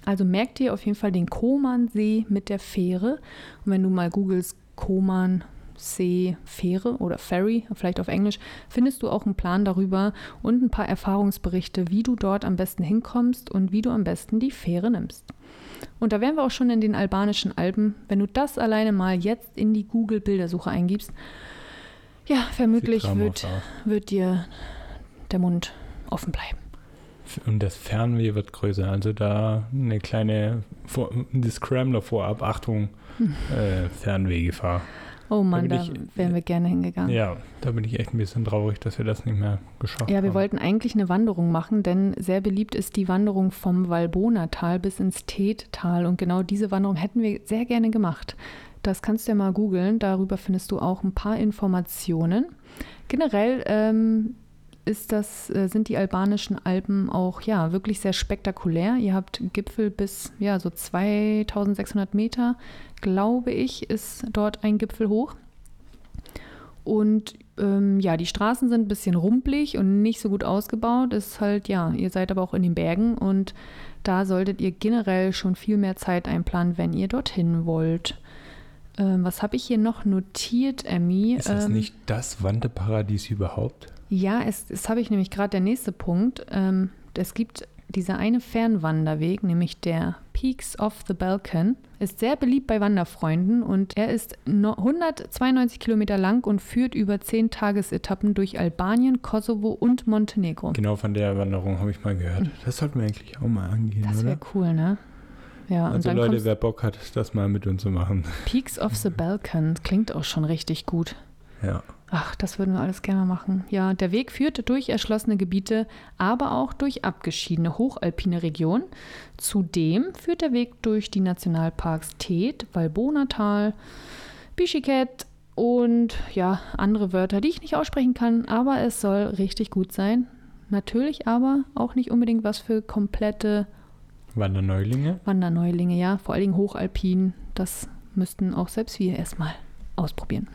Also merkt ihr auf jeden Fall den Komansee mit der Fähre. Und wenn du mal googelst Komansee Fähre oder Ferry, vielleicht auf Englisch, findest du auch einen Plan darüber und ein paar Erfahrungsberichte, wie du dort am besten hinkommst und wie du am besten die Fähre nimmst. Und da wären wir auch schon in den albanischen Alpen. Wenn du das alleine mal jetzt in die Google-Bildersuche eingibst, ja, vermutlich wird, wird dir der Mund offen bleiben. Und das Fernweh wird größer. Also da eine kleine Vor Discrambler vorab. Achtung, Hm. äh, Fernwehgefahr. Oh Mann, bin da ich- wären wir gerne hingegangen. Ja, da bin ich echt ein bisschen traurig, dass wir das nicht mehr geschafft Ja, wir haben. wollten eigentlich eine Wanderung machen, denn sehr beliebt ist die Wanderung vom Valbona-Tal bis ins Tet-Tal. Und genau diese Wanderung hätten wir sehr gerne gemacht. Das kannst du ja mal googeln. Darüber findest du auch ein paar Informationen. Generell ähm, ist das, äh, sind die albanischen Alpen auch ja wirklich sehr spektakulär. Ihr habt Gipfel bis ja so 2600 Meter, glaube ich, ist dort ein Gipfel hoch. Und ähm, ja, die Straßen sind ein bisschen rumpelig und nicht so gut ausgebaut. Ist halt, ja, ihr seid aber auch in den Bergen und da solltet ihr generell schon viel mehr Zeit einplanen, wenn ihr dorthin wollt. Ähm, was habe ich hier noch notiert, Emmy? Ist das Ähm, nicht das Wanderparadies überhaupt? Ja, es, das habe ich nämlich gerade der nächste Punkt. Ähm, es gibt dieser eine Fernwanderweg, nämlich der Peaks of the Balkan, ist sehr beliebt bei Wanderfreunden und er ist no 192 Kilometer lang und führt über 10 Tagesetappen durch Albanien, Kosovo und Montenegro. Genau von der Wanderung habe ich mal gehört. Das sollten wir eigentlich auch mal angehen, Das wäre cool, ne? Ja, und Also Leute, wer Bock hat, das mal mit uns zu machen. Peaks of the Balkan. Klingt auch schon richtig gut. Ja. Ach, das würden wir alles gerne machen. Ja, der Weg führt durch erschlossene Gebiete, aber auch durch abgeschiedene hochalpine Regionen. Zudem führt der Weg durch die Nationalparks Tet, Valbonatal, Bishiket und ja, andere Wörter, die ich nicht aussprechen kann, aber es soll richtig gut sein. Natürlich aber auch nicht unbedingt was für komplette Wanderneulinge. Wanderneulinge, ja, vor allen Dingen hochalpin. Das müssten auch selbst wir erstmal ausprobieren.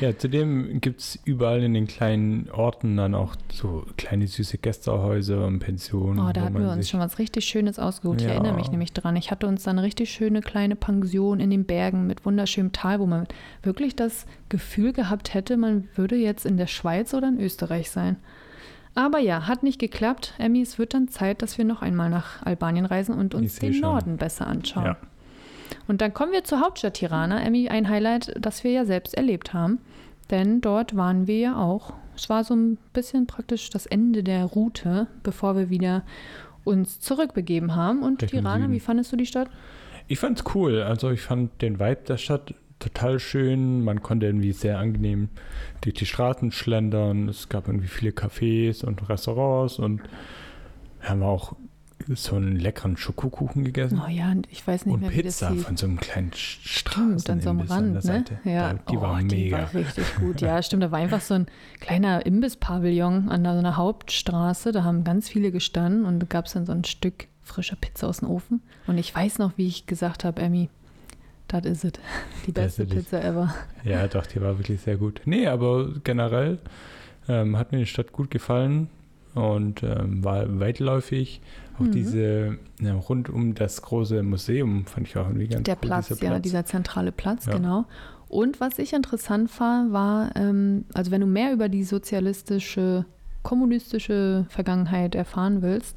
Ja, zudem gibt es überall in den kleinen Orten dann auch so kleine süße Gästehäuser und Pensionen. Oh, da hatten wir uns schon was richtig Schönes ausgesucht. Ich Ja. erinnere mich nämlich dran. Ich hatte uns da eine richtig schöne kleine Pension in den Bergen mit wunderschönem Tal, wo man wirklich das Gefühl gehabt hätte, man würde jetzt in der Schweiz oder in Österreich sein. Aber ja, hat nicht geklappt. Emmy, es wird dann Zeit, dass wir noch einmal nach Albanien reisen und uns Ich den schon. Norden besser anschauen. Ja. Und dann kommen wir zur Hauptstadt Tirana. Emmy, ein Highlight, das wir ja selbst erlebt haben. Denn dort waren wir ja auch. Es war so ein bisschen praktisch das Ende der Route, bevor wir wieder uns zurückbegeben haben. Und Richtung Tirana, Süden. wie fandest du die Stadt? Ich fand's cool. Also ich fand den Vibe der Stadt total schön. Man konnte irgendwie sehr angenehm durch die Straßen schlendern. Es gab irgendwie viele Cafés und Restaurants und haben auch so einen leckeren Schokokuchen gegessen. Oh ja, ich weiß nicht und mehr, wie das Pizza hieß. von so einem kleinen Stimmt, an so einem an Rand, der ne? Seite. Ja, Da, die oh, war die mega. war richtig gut. *laughs* Ja, stimmt. Da war einfach so ein kleiner Imbiss-Pavillon an so einer Hauptstraße. Da haben ganz viele gestanden und da gab es dann so ein Stück frischer Pizza aus dem Ofen. Und ich weiß noch, wie ich gesagt habe, Emmy, das is it. Die Das beste. Pizza ever. Ja, doch, die war wirklich sehr gut. Nee, aber generell ähm, hat mir die Stadt gut gefallen und ähm, war weitläufig. Auch Mhm. diese, ja, rund um das große Museum fand ich auch irgendwie ganz Der cool. Platz, dieser ja, dieser zentrale Platz, Ja. genau. Und was ich interessant fand, war, ähm, also wenn du mehr über die sozialistische, kommunistische Vergangenheit erfahren willst,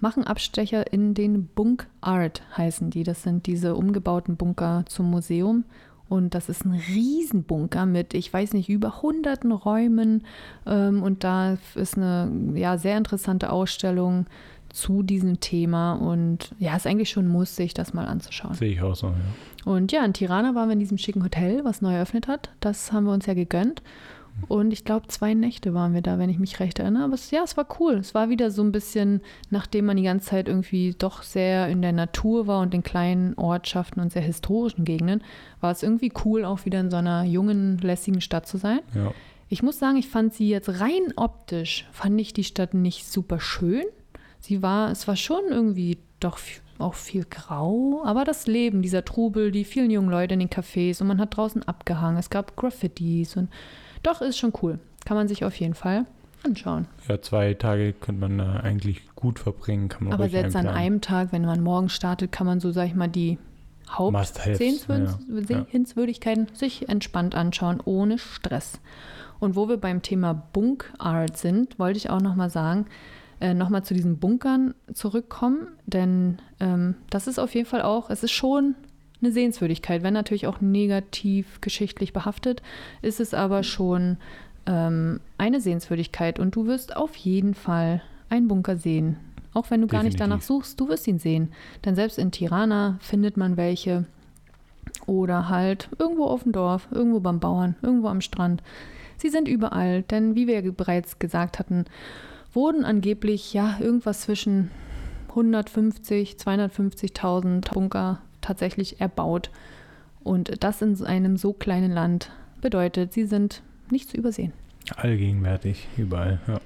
machen Abstecher in den Bunk Art, heißen die. Das sind diese umgebauten Bunker zum Museum. Und das ist ein Riesenbunker mit, ich weiß nicht, über hunderten Räumen. Ähm, und da ist eine ja, sehr interessante Ausstellung zu diesem Thema. Und ja, ist eigentlich schon ein Muss, sich das mal anzuschauen. Sehe ich auch so, ja. Und ja, in Tirana waren wir in diesem schicken Hotel, was neu eröffnet hat. Das haben wir uns ja gegönnt. Und ich glaube, zwei Nächte waren wir da, wenn ich mich recht erinnere. Aber es, ja, es war cool. Es war wieder so ein bisschen, nachdem man die ganze Zeit irgendwie doch sehr in der Natur war und in kleinen Ortschaften und sehr historischen Gegenden, war es irgendwie cool, auch wieder in so einer jungen, lässigen Stadt zu sein. ja. Ich muss sagen, ich fand sie jetzt rein optisch, fand ich die Stadt nicht super schön. Sie war, es war schon irgendwie doch auch viel grau, aber das Leben, dieser Trubel, die vielen jungen Leute in den Cafés und man hat draußen abgehangen, es gab Graffitis und doch ist schon cool. Kann man sich auf jeden Fall anschauen. Ja, zwei Tage könnte man da eigentlich gut verbringen, kann man aber selbst an einplanen. einem Tag, wenn man morgen startet, kann man so, sag ich mal, die Hauptsehenswürdigkeiten ja, sich entspannt anschauen, ohne Stress. Und wo wir beim Thema Bunk Art sind, wollte ich auch nochmal sagen, äh, nochmal zu diesen Bunkern zurückkommen, denn ähm, das ist auf jeden Fall auch, es ist schon eine Sehenswürdigkeit, wenn natürlich auch negativ geschichtlich behaftet, ist es aber schon ähm, eine Sehenswürdigkeit und du wirst auf jeden Fall einen Bunker sehen. Auch wenn du gar nicht danach Definitiv. suchst, du wirst ihn sehen. Denn selbst in Tirana findet man welche oder halt irgendwo auf dem Dorf, irgendwo beim Bauern, irgendwo am Strand. Sie sind überall, denn wie wir bereits gesagt hatten, wurden angeblich ja irgendwas zwischen 150, 250.000 Bunker tatsächlich erbaut. Und das in einem so kleinen Land bedeutet, sie sind nicht zu übersehen. Allgegenwärtig, überall, ja.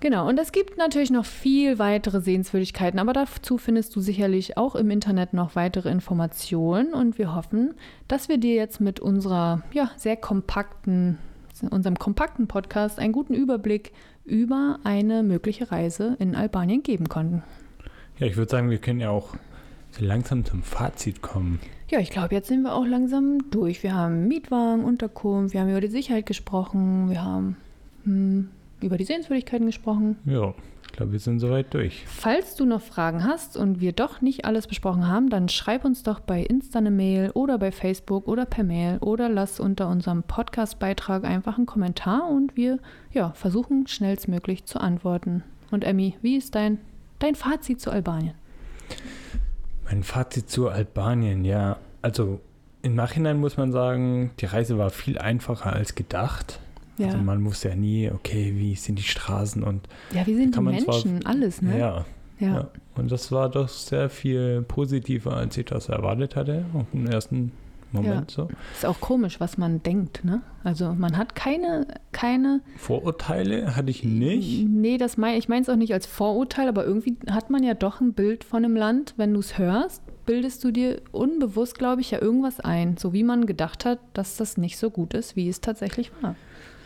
Genau, und es gibt natürlich noch viel weitere Sehenswürdigkeiten, aber dazu findest du sicherlich auch im Internet noch weitere Informationen und wir hoffen, dass wir dir jetzt mit unserer ja, sehr kompakten unserem kompakten Podcast einen guten Überblick über eine mögliche Reise in Albanien geben konnten. Ja, ich würde sagen, wir können ja auch so langsam zum Fazit kommen. Ja, ich glaube, jetzt sind wir auch langsam durch. Wir haben Mietwagen, Unterkunft, wir haben über die Sicherheit gesprochen, wir haben hm, über die Sehenswürdigkeiten gesprochen. Ja, ich glaube, wir sind soweit durch. Falls du noch Fragen hast und wir doch nicht alles besprochen haben, dann schreib uns doch bei Insta eine Mail oder bei Facebook oder per Mail oder lass unter unserem Podcast-Beitrag einfach einen Kommentar und wir ja, versuchen schnellstmöglich zu antworten. Und Emmy, wie ist dein, dein Fazit zu Albanien? Mein Fazit zu Albanien, ja, also im Nachhinein muss man sagen, die Reise war viel einfacher als gedacht. Ja, Also man wusste ja nie, okay, wie sind die Straßen und ja wie sind die man zwar- Menschen? Alles, ne? ja, ja. ja. Und das war doch sehr viel positiver, als ich das erwartet hatte, auf den ersten Moment so. Ist auch komisch, was man denkt, ne? Also man hat keine, keine. Vorurteile hatte ich nicht. Nee, das mein, ich meine es auch nicht als Vorurteil, aber irgendwie hat man ja doch ein Bild von einem Land, wenn du es hörst, bildest du dir unbewusst, glaube ich, ja irgendwas ein, so wie man gedacht hat, dass das nicht so gut ist, wie es tatsächlich war.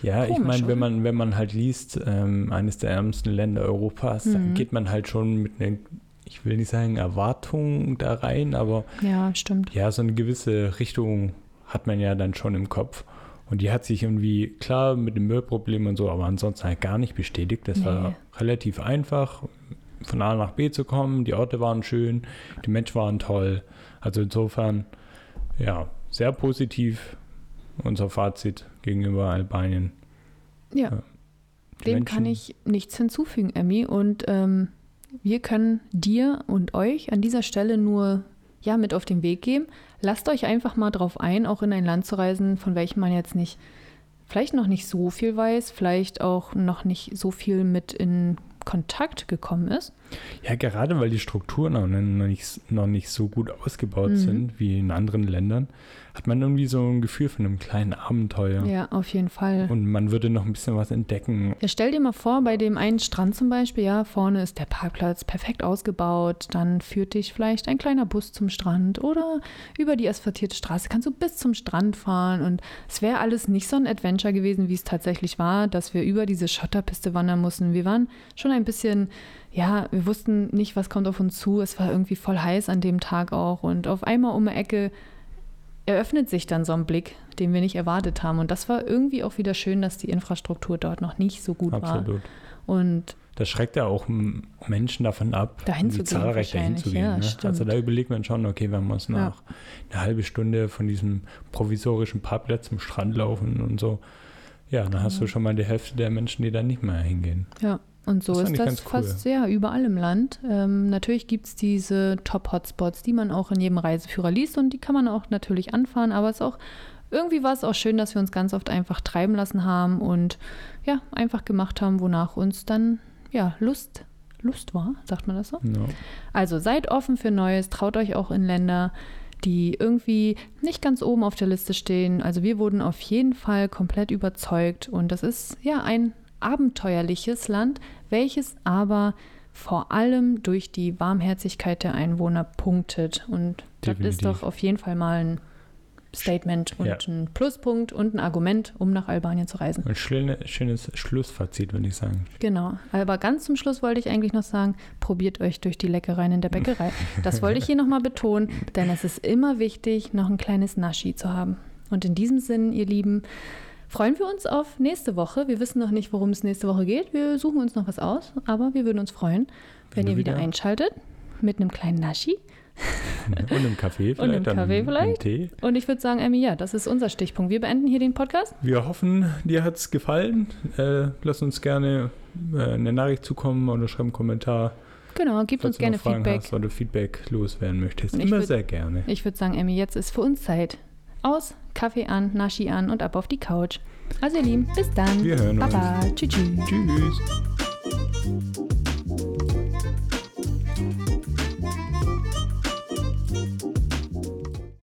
Ja, ich Komisch, meine, wenn man, wenn man halt liest, ähm, eines der ärmsten Länder Europas, dann Mhm. geht man halt schon mit einer, ich will nicht sagen Erwartung da rein, aber Ja, stimmt. ja, so eine gewisse Richtung hat man ja dann schon im Kopf. Und die hat sich irgendwie, klar, mit dem Müllproblem und so, aber ansonsten halt gar nicht bestätigt. Das Nee. war relativ einfach, von A nach B zu kommen. Die Orte waren schön, die Menschen waren toll. Also insofern, ja, sehr positiv unser Fazit gegenüber Albanien. Ja. Ja. Dem kann Menschen- ich nichts hinzufügen, Emmy. Und ähm, wir können dir und euch an dieser Stelle nur ja, mit auf den Weg geben. Lasst euch einfach mal drauf ein, auch in ein Land zu reisen, von welchem man jetzt nicht, vielleicht noch nicht so viel weiß, vielleicht auch noch nicht so viel mit in Kontakt gekommen ist. Ja, gerade weil die Strukturen noch nicht, noch nicht so gut ausgebaut Mhm. sind wie in anderen Ländern, hat man irgendwie so ein Gefühl von einem kleinen Abenteuer. Ja, auf jeden Fall. Und man würde noch ein bisschen was entdecken. Ja, stell dir mal vor, bei dem einen Strand zum Beispiel, ja, vorne ist der Parkplatz perfekt ausgebaut, dann führt dich vielleicht ein kleiner Bus zum Strand oder über die asphaltierte Straße kannst du bis zum Strand fahren und es wäre alles nicht so ein Adventure gewesen, wie es tatsächlich war, dass wir über diese Schotterpiste wandern mussten. Wir waren schon ein bisschen, ja, wir wussten nicht, was kommt auf uns zu. Es war irgendwie voll heiß an dem Tag auch und auf einmal um die Ecke eröffnet sich dann so ein Blick, den wir nicht erwartet haben. Und das war irgendwie auch wieder schön, dass die Infrastruktur dort noch nicht so gut war. Absolut. Und Das schreckt ja auch Menschen davon ab, Dahin zu gehen zahlreich dahin zu gehen. ja, ne? Also da überlegt man schon, okay, wenn wir uns Ja. nach eine halbe Stunde von diesem provisorischen Parkplatz zum Strand laufen und so, ja, dann hast du schon mal die Hälfte der Menschen, die da nicht mehr hingehen. ja, und so Das ist das ganz cool. fast ja überall im Land. Ähm, natürlich gibt es diese Top-Hotspots, die man auch in jedem Reiseführer liest und die kann man auch natürlich anfahren, aber es ist auch irgendwie war es auch schön, dass wir uns ganz oft einfach treiben lassen haben und ja, einfach gemacht haben, wonach uns dann ja Lust, Lust war, sagt man das so? Ja. Also seid offen für Neues, traut euch auch in Länder, die irgendwie nicht ganz oben auf der Liste stehen. Also wir wurden auf jeden Fall komplett überzeugt und das ist ja ein abenteuerliches Land, welches aber vor allem durch die Warmherzigkeit der Einwohner punktet. Und das ist Definitiv. doch auf jeden Fall mal ein Statement und Ja. ein Pluspunkt und ein Argument, um nach Albanien zu reisen. Ein schöne, schönes Schlussfazit, würde ich sagen. Genau. Aber ganz zum Schluss wollte ich eigentlich noch sagen, probiert euch durch die Leckereien in der Bäckerei. Das wollte ich hier nochmal betonen, denn es ist immer wichtig, noch ein kleines Naschi zu haben. Und in diesem Sinn, ihr Lieben, freuen wir uns auf nächste Woche. Wir wissen noch nicht, worum es nächste Woche geht. Wir suchen uns noch was aus, aber wir würden uns freuen, wenn, Wenn ihr wieder wieder- einschaltet mit einem kleinen Naschi. *laughs* Und *laughs* im Kaffee vielleicht. Und Kaffee vielleicht. Tee. Und ich würde sagen, Emmy, ja, das ist unser Stichpunkt. Wir beenden hier den Podcast. Wir hoffen, dir hat es gefallen. Äh, lass uns gerne äh, eine Nachricht zukommen oder schreib einen Kommentar, Genau, falls uns gerne Fragen Feedback. hast oder Feedback loswerden möchtest. Immer würd- sehr gerne. Ich würde sagen, Emmy, jetzt ist für uns Zeit. Aus, Kaffee an, Naschi an und ab auf die Couch. Also ihr Lieben, bis dann. Wir hören uns. Baba. Tschüss. tschüss. Tschüss.